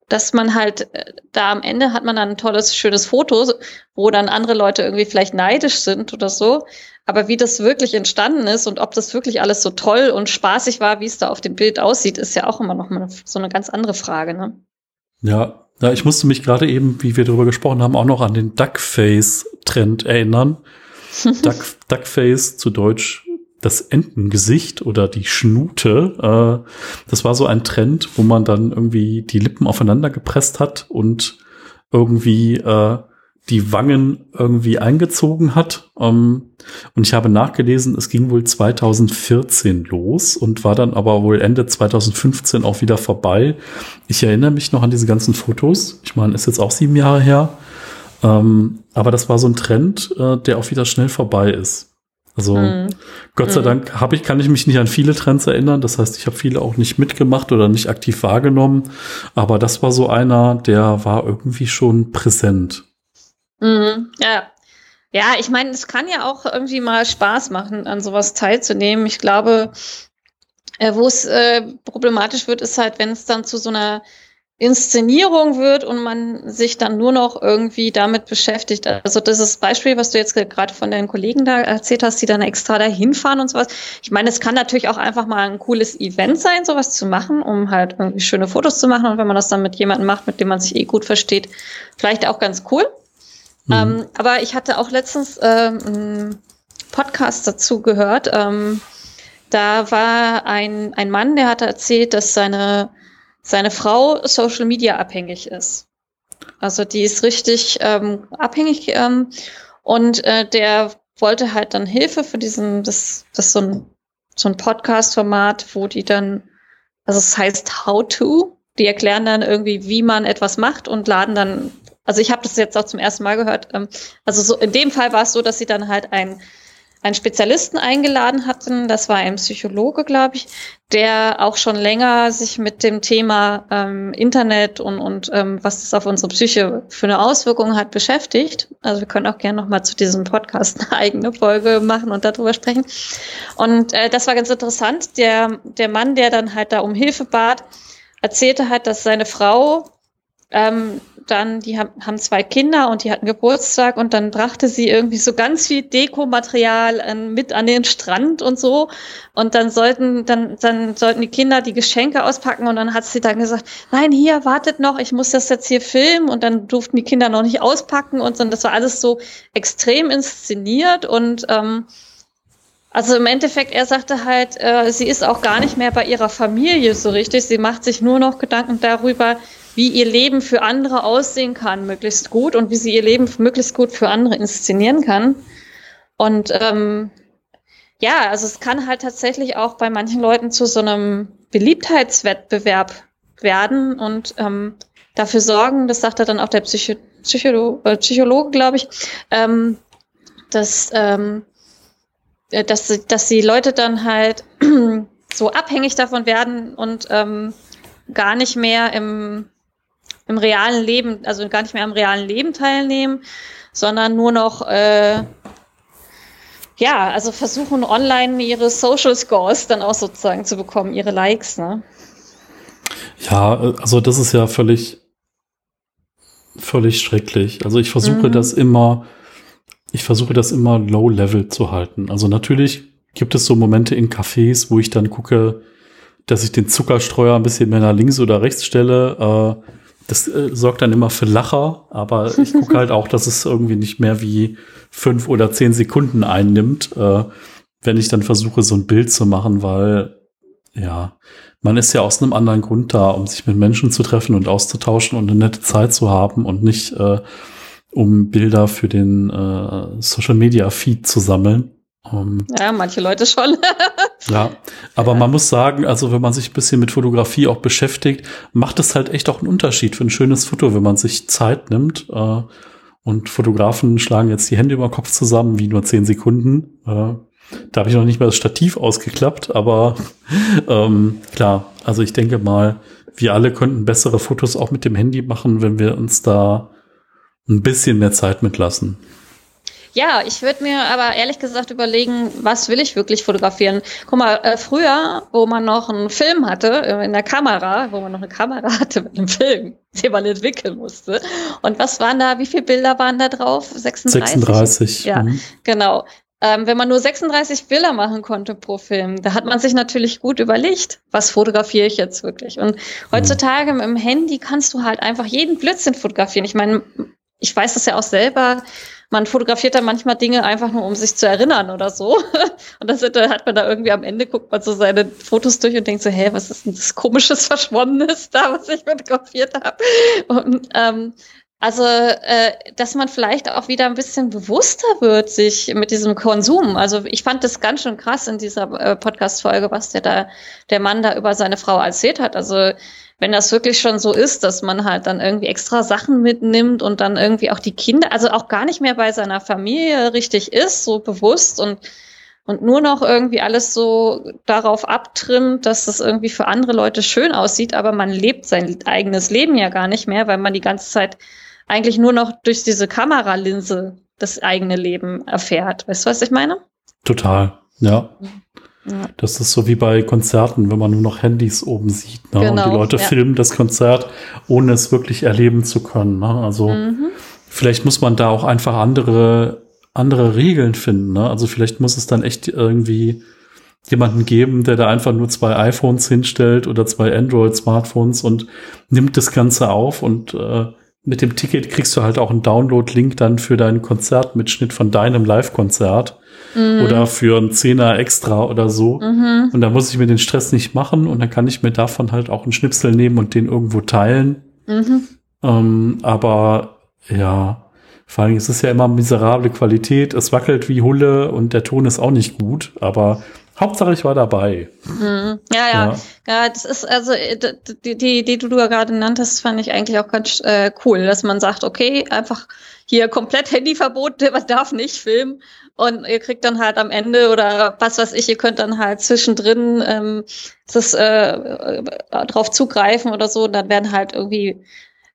dass man halt äh, da am Ende hat man dann ein tolles, schönes Foto, wo dann andere Leute irgendwie vielleicht neidisch sind oder so. Aber wie das wirklich entstanden ist und ob das wirklich alles so toll und spaßig war, wie es da auf dem Bild aussieht, ist ja auch immer noch mal so eine ganz andere Frage, ne? Ja, ja, ich musste mich gerade eben, wie wir darüber gesprochen haben, auch noch an den Duckface-Trend erinnern. (laughs) Duck, Duckface zu Deutsch das Entengesicht oder die Schnute. Äh, das war so ein Trend, wo man dann irgendwie die Lippen aufeinander gepresst hat und irgendwie äh, die Wangen irgendwie eingezogen hat. Ähm, und ich habe nachgelesen, es ging wohl 2014 los und war dann aber wohl Ende 2015 auch wieder vorbei. Ich erinnere mich noch an diese ganzen Fotos. Ich meine, ist jetzt auch sieben Jahre her. Ähm, aber das war so ein Trend, äh, der auch wieder schnell vorbei ist. Also mm. Gott sei mm. Dank habe ich, kann ich mich nicht an viele Trends erinnern. Das heißt, ich habe viele auch nicht mitgemacht oder nicht aktiv wahrgenommen. Aber das war so einer, der war irgendwie schon präsent. Mhm, ja. Ja, ich meine, es kann ja auch irgendwie mal Spaß machen, an sowas teilzunehmen. Ich glaube, äh, wo es äh, problematisch wird, ist halt, wenn es dann zu so einer Inszenierung wird und man sich dann nur noch irgendwie damit beschäftigt. Also das ist Beispiel, was du jetzt gerade von deinen Kollegen da erzählt hast, die dann extra dahin fahren und sowas. Ich meine, es kann natürlich auch einfach mal ein cooles Event sein, sowas zu machen, um halt irgendwie schöne Fotos zu machen. Und wenn man das dann mit jemandem macht, mit dem man sich eh gut versteht, vielleicht auch ganz cool. Mhm. Ähm, aber ich hatte auch letztens ähm, einen Podcast dazu gehört. Ähm, da war ein, ein Mann, der hatte erzählt, dass seine, seine Frau Social Media abhängig ist. Also die ist richtig ähm, abhängig ähm, und äh, der wollte halt dann Hilfe für diesen, das, das ist so ein, so ein Podcast-Format, wo die dann, also es heißt How to, die erklären dann irgendwie, wie man etwas macht und laden dann also ich habe das jetzt auch zum ersten Mal gehört. Ähm, also so in dem Fall war es so, dass sie dann halt einen, einen Spezialisten eingeladen hatten. Das war ein Psychologe, glaube ich, der auch schon länger sich mit dem Thema ähm, Internet und, und ähm, was das auf unsere Psyche für eine Auswirkung hat, beschäftigt. Also wir können auch gerne noch mal zu diesem Podcast eine eigene Folge machen und darüber sprechen. Und äh, das war ganz interessant. Der, der Mann, der dann halt da um Hilfe bat, erzählte halt, dass seine Frau ähm, dann, die haben, haben zwei Kinder und die hatten Geburtstag und dann brachte sie irgendwie so ganz viel Dekomaterial äh, mit an den Strand und so. Und dann sollten, dann, dann sollten die Kinder die Geschenke auspacken und dann hat sie dann gesagt, nein, hier, wartet noch, ich muss das jetzt hier filmen und dann durften die Kinder noch nicht auspacken und. Und das war alles so extrem inszeniert und ähm, also im Endeffekt, er sagte halt, äh, sie ist auch gar nicht mehr bei ihrer Familie so richtig. Sie macht sich nur noch Gedanken darüber, wie ihr Leben für andere aussehen kann, möglichst gut und wie sie ihr Leben möglichst gut für andere inszenieren kann. Und ähm, ja, also es kann halt tatsächlich auch bei manchen Leuten zu so einem Beliebtheitswettbewerb werden und ähm, dafür sorgen, das sagt er dann auch der Psycho Psycholo äh, Psychologe, glaube ich, ähm, dass, ähm, äh, dass, dass die Leute dann halt (clears throat) so abhängig davon werden und ähm, gar nicht mehr im im realen Leben, also gar nicht mehr am realen Leben teilnehmen, sondern nur noch, äh, ja, also versuchen online ihre Social Scores dann auch sozusagen zu bekommen, ihre Likes, ne? Ja, also das ist ja völlig, völlig schrecklich. Also ich versuche mhm. das immer, ich versuche das immer low level zu halten. Also natürlich gibt es so Momente in Cafés, wo ich dann gucke, dass ich den Zuckerstreuer ein bisschen mehr nach links oder rechts stelle. Äh, das äh, sorgt dann immer für Lacher, aber ich gucke halt auch, dass es irgendwie nicht mehr wie fünf oder zehn Sekunden einnimmt, äh, wenn ich dann versuche, so ein Bild zu machen, weil ja, man ist ja aus einem anderen Grund da, um sich mit Menschen zu treffen und auszutauschen und eine nette Zeit zu haben und nicht äh, um Bilder für den äh, Social Media Feed zu sammeln. Um, ähm, ja, manche Leute schon. (laughs) ja, aber man muss sagen, also wenn man sich ein bisschen mit Fotografie auch beschäftigt, macht es halt echt auch einen Unterschied für ein schönes Foto, wenn man sich Zeit nimmt. Äh, und Fotografen schlagen jetzt die Hände über den Kopf zusammen, wie nur zehn Sekunden. Äh, da habe ich noch nicht mal das Stativ ausgeklappt, aber (laughs) ähm, klar, also ich denke mal, wir alle könnten bessere Fotos auch mit dem Handy machen, wenn wir uns da ein bisschen mehr Zeit mitlassen. Ja, ich würde mir aber ehrlich gesagt überlegen, was will ich wirklich fotografieren? Guck mal, äh, früher, wo man noch einen Film hatte, äh, in der Kamera, wo man noch eine Kamera (laughs) hatte mit einem Film, den man entwickeln musste. Und was waren da, wie viele Bilder waren da drauf? 36? 36. Ja, mhm. genau. ähm, wenn man nur 36 Bilder machen konnte pro Film, da hat man sich natürlich gut überlegt, was fotografiere ich jetzt wirklich. Und heutzutage mit dem Handy kannst du halt einfach jeden Blödsinn fotografieren. Ich meine, ich weiß das ja auch selber. Man fotografiert da manchmal Dinge einfach nur, um sich zu erinnern oder so. (laughs) Und dann hat man da irgendwie am Ende, guckt man so seine Fotos durch und denkt so, hä, was ist denn das komisches (laughs) Verschwommenes da, was ich fotografiert habe? Und ähm, also, äh, dass man vielleicht auch wieder ein bisschen bewusster wird, sich mit diesem Konsum. Also ich fand das ganz schön krass in dieser äh, Podcast-Folge, was der da, der Mann da über seine Frau erzählt hat. Also wenn das wirklich schon so ist, dass man halt dann irgendwie extra Sachen mitnimmt und dann irgendwie auch die Kinder, also auch gar nicht mehr bei seiner Familie richtig ist, so bewusst und und nur noch irgendwie alles so darauf abtrimmt, dass es irgendwie für andere Leute schön aussieht, aber man lebt sein eigenes Leben ja gar nicht mehr, weil man die ganze Zeit eigentlich nur noch durch diese Kameralinse das eigene Leben erfährt. Weißt du, was ich meine? Total, ja. Ja. Das ist so wie bei Konzerten, wenn man nur noch Handys oben sieht. Ne? Genau, und die genau, Leute ja. filmen das Konzert, ohne es wirklich erleben zu können. Ne? Also mhm. vielleicht muss man da auch einfach andere, andere Regeln finden. Ne? Also vielleicht muss es dann echt irgendwie jemanden geben, der da einfach nur zwei iPhones hinstellt oder zwei Android-Smartphones und nimmt das Ganze auf und äh, mit dem Ticket kriegst du halt auch einen Download-Link dann für deinen Konzertmitschnitt von deinem Live-Konzert mhm. oder für einen Zehner extra oder so. Mhm. Und da muss ich mir den Stress nicht machen und dann kann ich mir davon halt auch einen Schnipsel nehmen und den irgendwo teilen. Mhm. Ähm, aber ja, vor allem ist es ja immer miserable Qualität. Es wackelt wie Hulle und der Ton ist auch nicht gut, aber Hauptsache, ich war dabei. Mhm. Ja, ja, ja, ja. das ist also äh, die, die, die du gerade nanntest, fand ich eigentlich auch ganz äh, cool, dass man sagt, okay, einfach hier komplett Handyverbot, (laughs) man darf nicht filmen und ihr kriegt dann halt am Ende oder was weiß ich, ihr könnt dann halt zwischendrin ähm, das äh, äh drauf zugreifen oder so, und dann werden halt irgendwie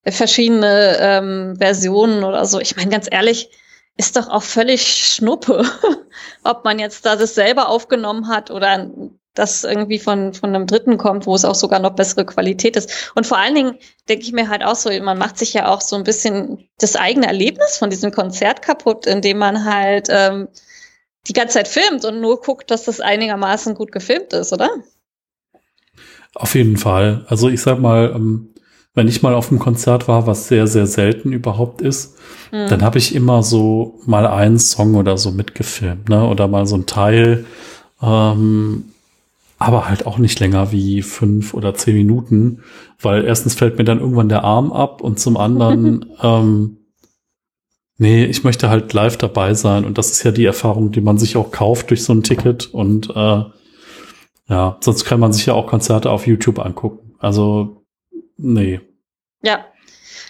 verschiedene ähm, Versionen oder so. Ich meine, ganz ehrlich, ist doch auch völlig Schnuppe, (laughs) ob man jetzt da das selber aufgenommen hat oder das irgendwie von, von einem Dritten kommt, wo es auch sogar noch bessere Qualität ist. Und vor allen Dingen denke ich mir halt auch so, man macht sich ja auch so ein bisschen das eigene Erlebnis von diesem Konzert kaputt, indem man halt ähm, die ganze Zeit filmt und nur guckt, dass das einigermaßen gut gefilmt ist, oder? Auf jeden Fall. Also ich sag mal, ähm, wenn ich mal auf einem Konzert war, was sehr, sehr selten überhaupt ist, mhm. dann habe ich immer so mal einen Song oder so mitgefilmt, ne? Oder mal so ein Teil, ähm, aber halt auch nicht länger wie fünf oder zehn Minuten, weil erstens fällt mir dann irgendwann der Arm ab und zum anderen, (laughs) ähm, nee, ich möchte halt live dabei sein und das ist ja die Erfahrung, die man sich auch kauft durch so ein Ticket und äh, ja, sonst kann man sich ja auch Konzerte auf YouTube angucken. Also Nee. Ja.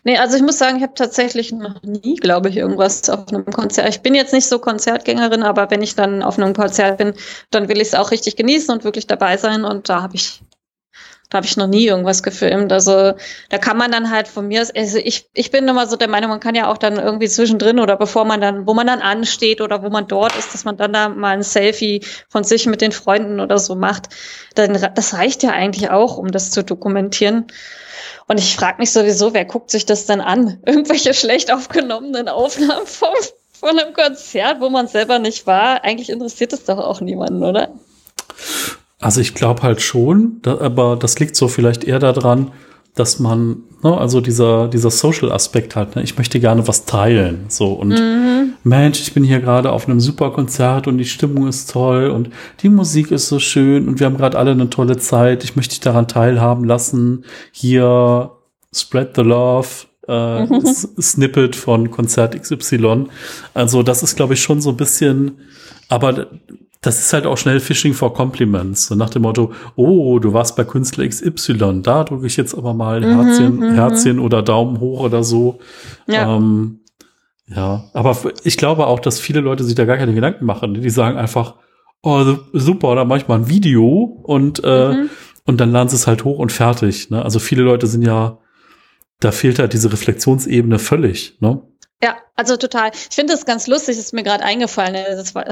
Nee, also ich muss sagen, ich habe tatsächlich noch nie, glaube ich, irgendwas auf einem Konzert. Ich bin jetzt nicht so Konzertgängerin, aber wenn ich dann auf einem Konzert bin, dann will ich es auch richtig genießen und wirklich dabei sein. Und da habe ich da habe ich noch nie irgendwas gefilmt. Also da kann man dann halt von mir also ich, ich bin immer so der Meinung, man kann ja auch dann irgendwie zwischendrin oder bevor man dann, wo man dann ansteht oder wo man dort ist, dass man dann da mal ein Selfie von sich mit den Freunden oder so macht. Dann, das reicht ja eigentlich auch, um das zu dokumentieren. Und ich frage mich sowieso, wer guckt sich das denn an? (laughs) Irgendwelche schlecht aufgenommenen Aufnahmen vom, von einem Konzert, wo man selber nicht war. Eigentlich interessiert es doch auch niemanden, oder? Also ich glaube halt schon, da, aber das liegt so vielleicht eher daran, dass man, ne, also dieser, dieser Social-Aspekt halt, ne, ich möchte gerne was teilen. So und mhm. Mensch, ich bin hier gerade auf einem super Konzert und die Stimmung ist toll und die Musik ist so schön und wir haben gerade alle eine tolle Zeit. Ich möchte dich daran teilhaben lassen. Hier Spread the Love, äh, mhm. Snippet von Konzert XY. Also, das ist, glaube ich, schon so ein bisschen, aber das ist halt auch schnell Phishing for Compliments. So nach dem Motto, oh, du warst bei Künstler XY, da drücke ich jetzt aber mal mhm, Herzchen, mhm, Herzchen oder Daumen hoch oder so. Ja. Ähm, ja, aber ich glaube auch, dass viele Leute sich da gar keine Gedanken machen. Die sagen einfach, oh, super, da mach ich mal ein Video und, äh, mhm. und dann laden sie es halt hoch und fertig. Ne? Also viele Leute sind ja, da fehlt halt diese Reflexionsebene völlig. Ne? Ja, also total. Ich finde das ganz lustig, das ist mir gerade eingefallen. Das war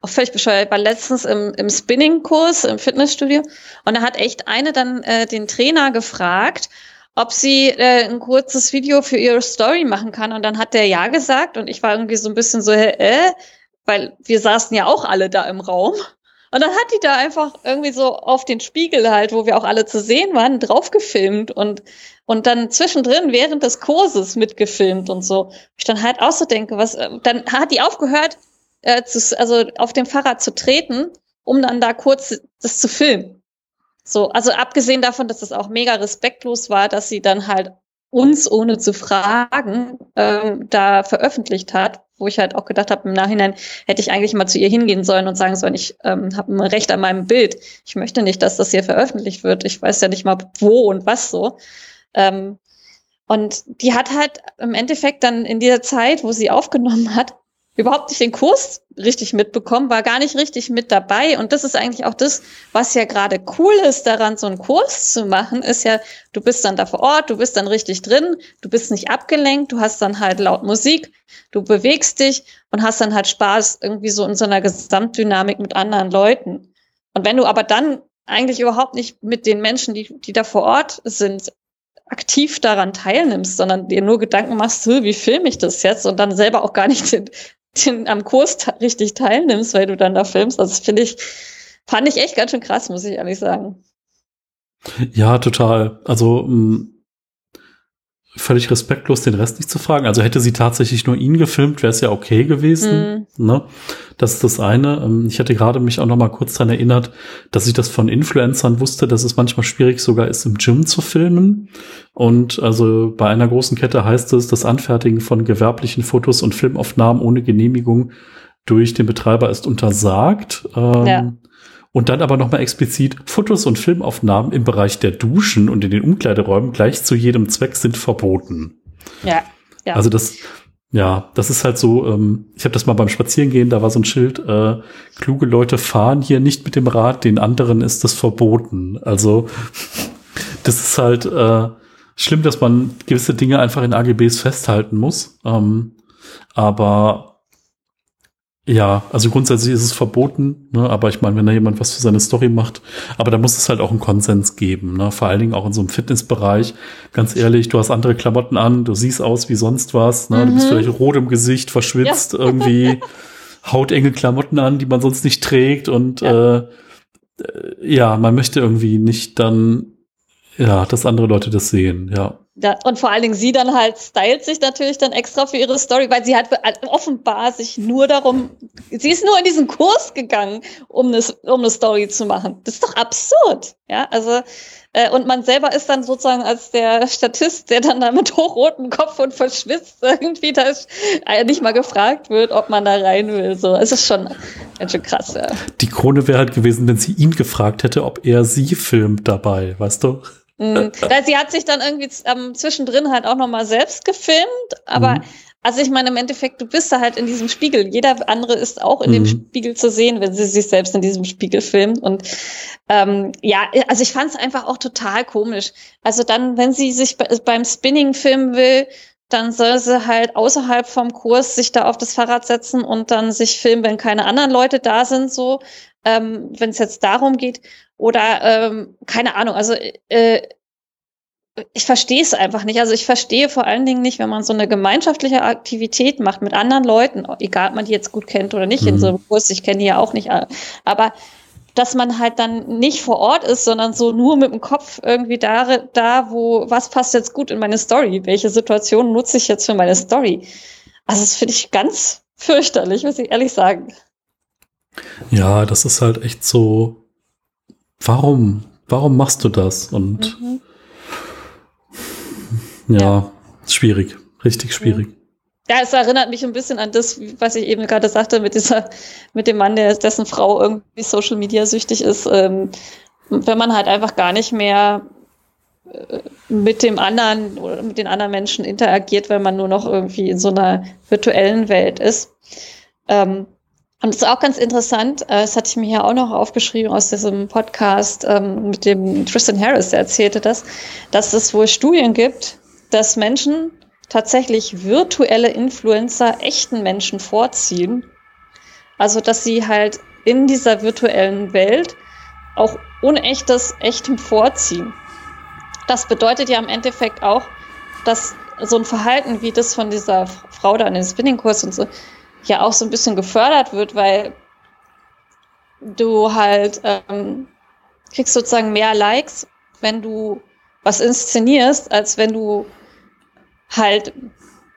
auch völlig bescheuert. Ich war letztens im, im Spinning-Kurs im Fitnessstudio und da hat echt eine dann äh, den Trainer gefragt, ob sie äh, ein kurzes Video für ihre Story machen kann. Und dann hat der ja gesagt und ich war irgendwie so ein bisschen so, äh, weil wir saßen ja auch alle da im Raum. Und dann hat die da einfach irgendwie so auf den Spiegel halt, wo wir auch alle zu sehen waren, drauf gefilmt und, und dann zwischendrin während des Kurses mitgefilmt und so. Ich dann halt auch so denke, was, äh, dann hat die aufgehört, äh, zu, also auf dem Fahrrad zu treten, um dann da kurz das zu filmen. So, also abgesehen davon, dass das auch mega respektlos war, dass sie dann halt uns, ohne zu fragen, ähm, da veröffentlicht hat, wo ich halt auch gedacht habe, im Nachhinein hätte ich eigentlich mal zu ihr hingehen sollen und sagen sollen, ich ähm, habe ein Recht an meinem Bild. Ich möchte nicht, dass das hier veröffentlicht wird. Ich weiß ja nicht mal, wo und was so. Ähm, und die hat halt im Endeffekt dann in dieser Zeit, wo sie aufgenommen hat, überhaupt nicht den Kurs richtig mitbekommen, war gar nicht richtig mit dabei. Und das ist eigentlich auch das, was ja gerade cool ist daran, so einen Kurs zu machen, ist ja, du bist dann da vor Ort, du bist dann richtig drin, du bist nicht abgelenkt, du hast dann halt laut Musik, du bewegst dich und hast dann halt Spaß irgendwie so in so einer Gesamtdynamik mit anderen Leuten. Und wenn du aber dann eigentlich überhaupt nicht mit den Menschen, die, die da vor Ort sind, aktiv daran teilnimmst, sondern dir nur Gedanken machst, wie filme ich das jetzt und dann selber auch gar nicht den, den, am Kurs richtig teilnimmst, weil du dann da filmst. Also das finde ich, fand ich echt ganz schön krass, muss ich ehrlich sagen. Ja, total. Also mh, mm, völlig respektlos, den Rest nicht zu fragen. Also hätte sie tatsächlich nur ihn gefilmt, wäre es ja okay gewesen. Mhm. Ne? Das ist das eine. Ähm, ich hatte gerade mich auch noch mal kurz daran erinnert, dass ich das von Influencern wusste, dass es manchmal schwierig sogar ist, im Gym zu filmen. Und also bei einer großen Kette heißt es, das Anfertigen von gewerblichen Fotos und Filmaufnahmen ohne Genehmigung durch den Betreiber ist untersagt. Ähm, ja. Und dann aber nochmal explizit, Fotos und Filmaufnahmen im Bereich der Duschen und in den Umkleideräumen gleich zu jedem Zweck sind verboten. Ja. ja. Also das, ja, das ist halt so, ähm, ich habe das mal beim Spazierengehen, da war so ein Schild, äh, kluge Leute fahren hier nicht mit dem Rad, den anderen ist das verboten. Also das ist halt äh, schlimm, dass man gewisse Dinge einfach in AGBs festhalten muss. Ähm, aber ja, also grundsätzlich ist es verboten, ne? aber ich meine, wenn da jemand was für seine Story macht, aber da muss es halt auch einen Konsens geben, ne? vor allen Dingen auch in so einem Fitnessbereich. Ganz ehrlich, du hast andere Klamotten an, du siehst aus wie sonst was, ne? Mhm. du bist mhm. vielleicht rot im Gesicht, verschwitzt, ja. irgendwie (laughs) hautenge Klamotten an, die man sonst nicht trägt und ja. Äh, ja, man möchte irgendwie nicht dann, ja, dass andere Leute das sehen, ja. Ja, und vor allen Dingen sie dann halt stylt sich natürlich dann extra für ihre Story, weil sie hat offenbar sich nur darum, sie ist nur in diesen Kurs gegangen, um eine, um eine Story zu machen. Das ist doch absurd. Ja, also, äh, und man selber ist dann sozusagen als der Statist, der dann da mit hochrotem Kopf und verschwitzt (laughs) irgendwie da äh, nicht mal gefragt wird, ob man da rein will. So, es ist schon ganz schön krass, ja. Die Krone wäre halt gewesen, wenn sie ihn gefragt hätte, ob er sie filmt dabei, weißt du? Mhm. Sie hat sich dann irgendwie ähm, zwischendrin halt auch nochmal selbst gefilmt, aber mhm. also ich meine, im Endeffekt, du bist da halt in diesem Spiegel. Jeder andere ist auch in mhm. dem Spiegel zu sehen, wenn sie sich selbst in diesem Spiegel filmt. Und ähm, ja, also ich fand es einfach auch total komisch. Also dann, wenn sie sich beim Spinning filmen will, dann soll sie halt außerhalb vom Kurs sich da auf das Fahrrad setzen und dann sich filmen, wenn keine anderen Leute da sind, so, ähm, wenn es jetzt darum geht. Oder ähm, keine Ahnung, also äh, ich verstehe es einfach nicht. Also ich verstehe vor allen Dingen nicht, wenn man so eine gemeinschaftliche Aktivität macht mit anderen Leuten, egal ob man die jetzt gut kennt oder nicht mhm. in so einem Kurs, ich kenne die ja auch nicht, aber dass man halt dann nicht vor Ort ist, sondern so nur mit dem Kopf irgendwie da, da wo, was passt jetzt gut in meine Story? Welche Situation nutze ich jetzt für meine Story? Also das finde ich ganz fürchterlich, muss ich ehrlich sagen. Ja, das ist halt echt so, warum? Warum machst du das? Und mhm. ja, ja, schwierig, richtig schwierig. Ja, es erinnert mich ein bisschen an das, was ich eben gerade sagte, mit dieser, mit dem Mann, der, dessen Frau irgendwie Social Media süchtig ist. Ähm, wenn man halt einfach gar nicht mehr äh, mit dem anderen oder mit den anderen Menschen interagiert, weil man nur noch irgendwie in so einer virtuellen Welt ist. Ähm, und es ist auch ganz interessant, äh, das hatte ich mir hier auch noch aufgeschrieben aus diesem Podcast ähm, mit dem Tristan Harris, der erzählte das, dass es wohl Studien gibt, dass Menschen tatsächlich virtuelle Influencer echten Menschen vorziehen. Also, dass sie halt in dieser virtuellen Welt auch unechtes echtem vorziehen. Das bedeutet ja im Endeffekt auch, dass so ein Verhalten wie das von dieser Frau da an den Spinningkurs und so, ja auch so ein bisschen gefördert wird, weil du halt ähm, kriegst sozusagen mehr Likes, wenn du was inszenierst, als wenn du halt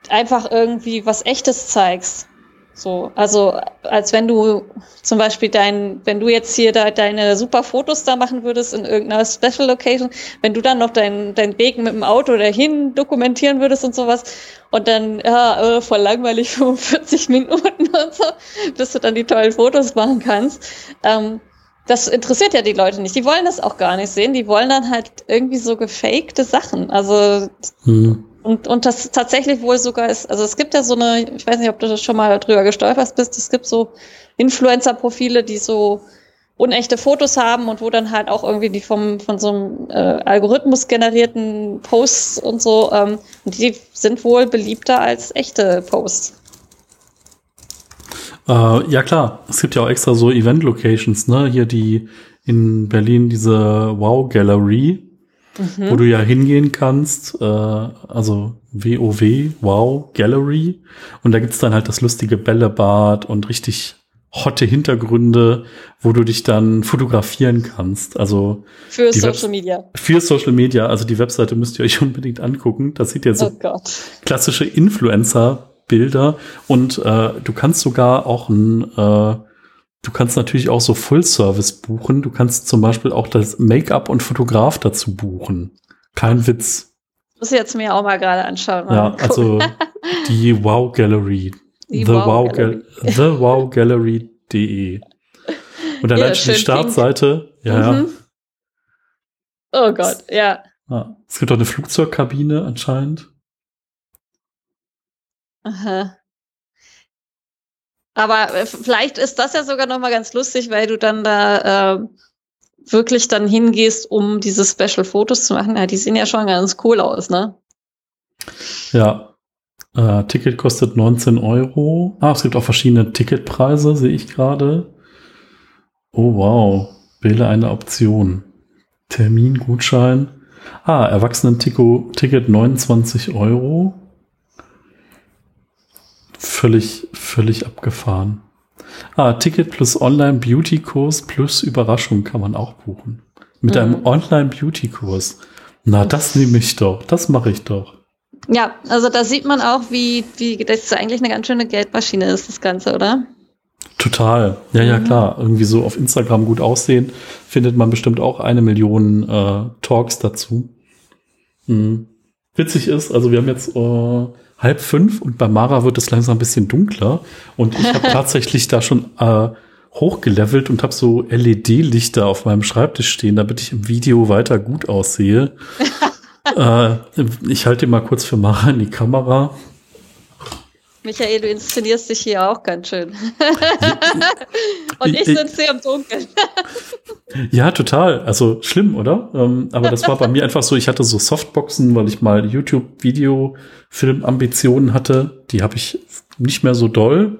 einfach irgendwie was Echtes zeigst. So, also als wenn du zum Beispiel dein, wenn du jetzt hier da deine super Fotos da machen würdest in irgendeiner Special Location, wenn du dann noch dein, dein Weg mit dem Auto dahin dokumentieren würdest und sowas und dann, ja, äh, voll langweilig (laughs) 45 Minuten und so, bis du dann die tollen Fotos machen kannst. Ähm, das interessiert ja die Leute nicht. Die wollen das auch gar nicht sehen. Die wollen dann halt irgendwie so gefakte Sachen. Also hm. Und, und das tatsächlich wohl sogar ist, also es gibt ja so eine, ich weiß nicht, ob du schon mal drüber gestolpert bist, es gibt so Influencer-Profile, die so unechte Fotos haben und wo dann halt auch irgendwie die vom, von so einem äh, Algorithmus generierten Posts und so, ähm, die sind wohl beliebter als echte Posts. Äh, ja klar, es gibt ja auch extra so Event-Locations, ne? Hier die in Berlin diese Wow Gallery, mhm. wo du ja hingehen kannst, äh, also WoW, Wow Gallery. Und da gibt's dann halt das lustige Bällebad und richtig hotte Hintergründe, wo du dich dann fotografieren kannst. Also für Social Web Media. Für Social Media. Also die Webseite müsst ihr euch (laughs) unbedingt angucken. Das sieht ja so oh klassische Influencer-Bilder und äh, du kannst sogar auch ein äh, Du kannst natürlich auch so Full-Service buchen. Du kannst zum Beispiel auch das Make-up und Fotograf dazu buchen. Kein Witz. Muss ich jetzt mir auch mal gerade anschauen. Mal ja, gucken. also (laughs) die Wow Gallery. Die The Wow, Gallery. The Wow Gallery.de. Und allein ja, schon die Startseite. Pink. Ja, mhm. Oh Gott, ja. ja. Es gibt auch eine Flugzeugkabine anscheinend. Aha. Aber äh, vielleicht ist das ja sogar noch mal ganz lustig, weil du dann da äh, wirklich dann hingehst, um diese Special Fotos zu machen. Ja, die sehen ja schon ganz cool aus, ne? Ja. Äh, Ticket kostet 19 Euro. Ah, es gibt auch verschiedene Ticketpreise, sehe ich gerade. Oh wow. Wähle eine Option. Termingutschein. Ah, Erwachsenen-Ticket 29 Euro völlig, völlig abgefahren. Ah, Ticket plus Online-Beauty-Kurs plus Überraschung kann man auch buchen. Mit mhm. einem Online-Beauty-Kurs. Na, das nehme ich doch. Das mache ich doch. Ja, also da sieht man auch, wie, wie das eigentlich eine ganz schöne Geldmaschine ist, das Ganze, oder? Total. Ja, ja, mhm. klar. Irgendwie so auf Instagram gut aussehen, findet man bestimmt auch eine Million äh, Talks dazu. Mhm. Witzig ist, also wir haben jetzt äh, halb fünf und bei Mara wird es langsam ein bisschen dunkler. Und ich habe (laughs) tatsächlich da schon äh, hochgelevelt und habe so LED-Lichter auf meinem Schreibtisch stehen, damit ich im Video weiter gut aussehe. (laughs) äh, ich halte mal kurz für Mara in die Kamera. Michael, du inszenierst dich hier auch ganz schön. (laughs) Und ich sitze hier im Dunkeln. (laughs) ja, total. Also schlimm, oder? Ähm, aber das war bei mir einfach so, ich hatte so Softboxen, weil ich mal YouTube-Video-Film-Ambitionen hatte. Die habe ich nicht mehr so doll.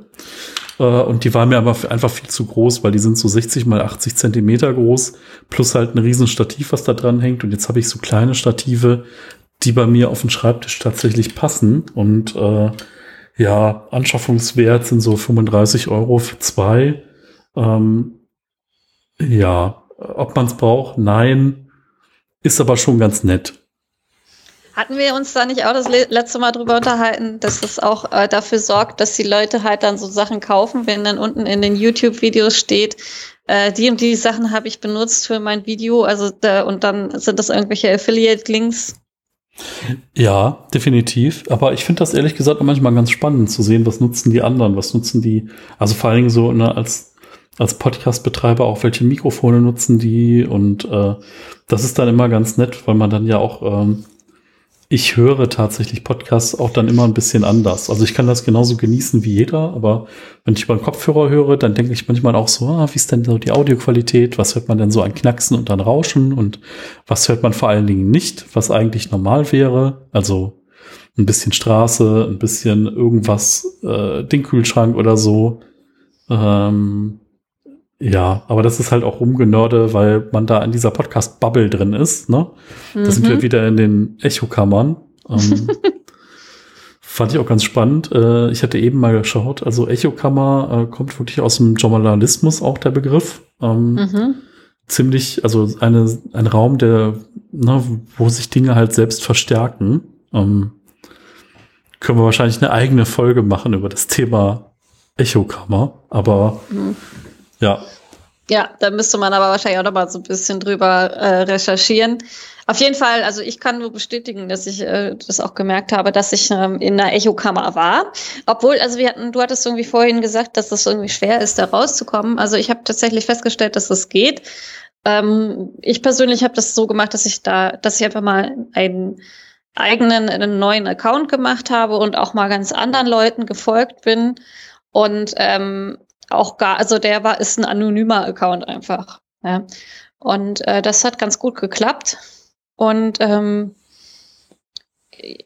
Äh, und die waren mir aber einfach viel zu groß, weil die sind so 60 mal 80 Zentimeter groß, plus halt ein riesen Stativ, was da dran hängt. Und jetzt habe ich so kleine Stative, die bei mir auf den Schreibtisch tatsächlich passen. Und äh, ja, Anschaffungswert sind so 35 Euro für zwei. Ähm, ja, ob man es braucht, nein. Ist aber schon ganz nett. Hatten wir uns da nicht auch das letzte Mal drüber unterhalten, dass das auch äh, dafür sorgt, dass die Leute halt dann so Sachen kaufen, wenn dann unten in den YouTube-Videos steht, äh, die und die Sachen habe ich benutzt für mein Video, also da, und dann sind das irgendwelche Affiliate-Links ja, definitiv. Aber ich finde das ehrlich gesagt manchmal ganz spannend zu sehen, was nutzen die anderen, was nutzen die, also vor allen Dingen so ne, als, als Podcast-Betreiber auch, welche Mikrofone nutzen die und äh, das ist dann immer ganz nett, weil man dann ja auch ähm, ich höre tatsächlich Podcasts auch dann immer ein bisschen anders. Also ich kann das genauso genießen wie jeder, aber wenn ich einen Kopfhörer höre, dann denke ich manchmal auch so, ah, wie ist denn so die Audioqualität? Was hört man denn so an Knacksen und an Rauschen? Und was hört man vor allen Dingen nicht, was eigentlich normal wäre? Also ein bisschen Straße, ein bisschen irgendwas, äh, den Kühlschrank oder so. Ähm, ja, aber das ist halt auch rumgenörde, weil man da in dieser Podcast-Bubble drin ist. Ne? Da mhm. sind wir mhm. wieder in den Echokammern. Ähm, (laughs) Fand ich auch ganz spannend. Äh, ich hatte eben mal geschaut, also Echokammer äh, kommt wirklich aus dem Journalismus auch der Begriff. Ähm, mhm. Ziemlich, also eine, ein Raum, der, ne, wo sich Dinge halt selbst verstärken. Ähm, können wir wahrscheinlich eine eigene Folge machen über das Thema Echokammer, aber mhm. Ja. Ja, da müsste man aber wahrscheinlich auch noch mal so ein bisschen drüber äh, recherchieren. Auf jeden Fall, also ich kann nur bestätigen, dass ich äh, das auch gemerkt habe, dass ich ähm, in einer Echokammer war. Obwohl, also wir hatten, du hattest irgendwie vorhin gesagt, dass es irgendwie schwer ist, da rauszukommen. Also ich habe tatsächlich festgestellt, dass das geht. Ähm, ich persönlich habe das so gemacht, dass ich da, dass ich einfach mal einen eigenen, einen neuen Account gemacht habe und auch mal ganz anderen Leuten gefolgt bin. Und ähm, auch gar, also der war, ist ein anonymer Account einfach. Ja. Und äh, das hat ganz gut geklappt. Und ähm,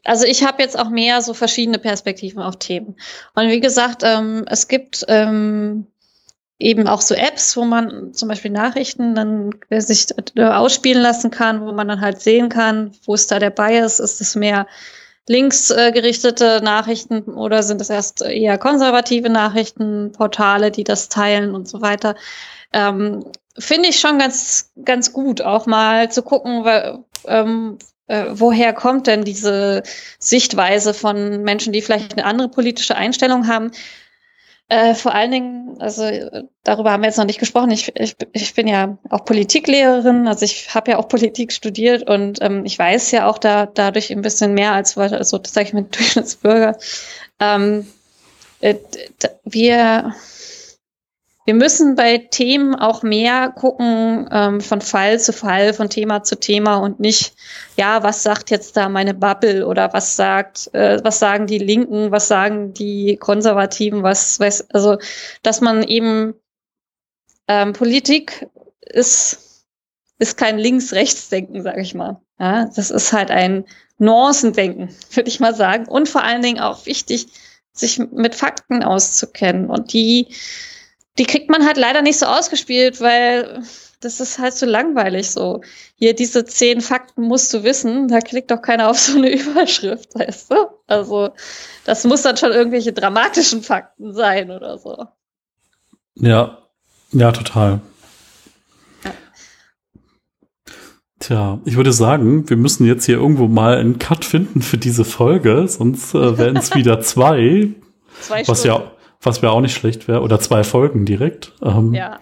also ich habe jetzt auch mehr so verschiedene Perspektiven auf Themen. Und wie gesagt, ähm, es gibt ähm, eben auch so Apps, wo man zum Beispiel Nachrichten dann sich ausspielen lassen kann, wo man dann halt sehen kann, wo ist da der Bias, ist es mehr linksgerichtete Nachrichten oder sind es erst eher konservative Nachrichtenportale, die das teilen und so weiter. Ähm, Finde ich schon ganz, ganz gut, auch mal zu gucken, ähm, äh, woher kommt denn diese Sichtweise von Menschen, die vielleicht eine andere politische Einstellung haben. Äh, vor allen Dingen, also darüber haben wir jetzt noch nicht gesprochen. Ich, ich, ich bin ja auch Politiklehrerin, also ich habe ja auch Politik studiert und ähm, ich weiß ja auch da dadurch ein bisschen mehr als also das sage ich mit (laughs) Durchschnittsbürger. Ähm, äh, wir wir müssen bei Themen auch mehr gucken, ähm, von Fall zu Fall, von Thema zu Thema und nicht, ja, was sagt jetzt da meine Bubble oder was sagt, äh, was sagen die Linken, was sagen die Konservativen, was weiß, also, dass man eben ähm, Politik ist, ist kein Links-Rechts-Denken, sage ich mal. Ja, das ist halt ein Nuancendenken, würde ich mal sagen. Und vor allen Dingen auch wichtig, sich mit Fakten auszukennen und die die kriegt man halt leider nicht so ausgespielt, weil das ist halt so langweilig so. Hier, diese zehn Fakten musst du wissen, da klickt doch keiner auf so eine (laughs) Überschrift, weißt du? Also, das muss dann schon irgendwelche dramatischen Fakten sein oder so. Ja, ja, total. Ja. Tja, ich würde sagen, wir müssen jetzt hier irgendwo mal einen Cut finden für diese Folge, sonst äh, werden es (laughs) wieder zwei. Zwei was Stunden. ja was wäre auch nicht schlecht wäre. Oder zwei Folgen direkt. Ähm, ja.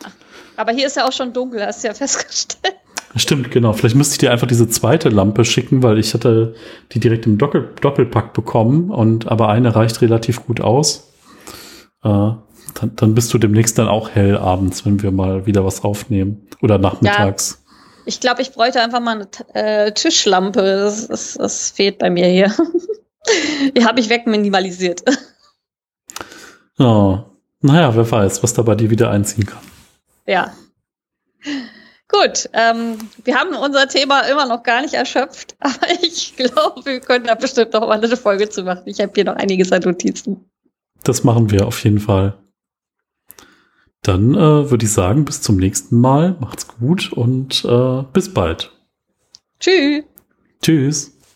Aber hier ist ja auch schon dunkel, hast du ja (laughs) festgestellt. Stimmt, genau. Vielleicht müsste ich dir einfach diese zweite Lampe schicken, weil ich hatte die direkt im Doppel Doppelpack bekommen und aber eine reicht relativ gut aus. Äh, dann, dann bist du demnächst dann auch hell abends, wenn wir mal wieder was aufnehmen. Oder nachmittags. Ja, ich glaube, ich bräuchte einfach mal eine äh, Tischlampe. Das, das, das fehlt bei mir hier. (laughs) die habe ich wegminimalisiert. (laughs) Oh. Naja, wer weiß, was da bei dir wieder einziehen kann. Ja. Gut, ähm, wir haben unser Thema immer noch gar nicht erschöpft, (laughs) aber ich glaube, wir können da bestimmt noch mal eine Folge zu machen. Ich habe hier noch einiges an Notizen. Das machen wir auf jeden Fall. Dann äh, würde ich sagen, bis zum nächsten Mal. Macht's gut und äh, bis bald. Tschüss. Tschüss.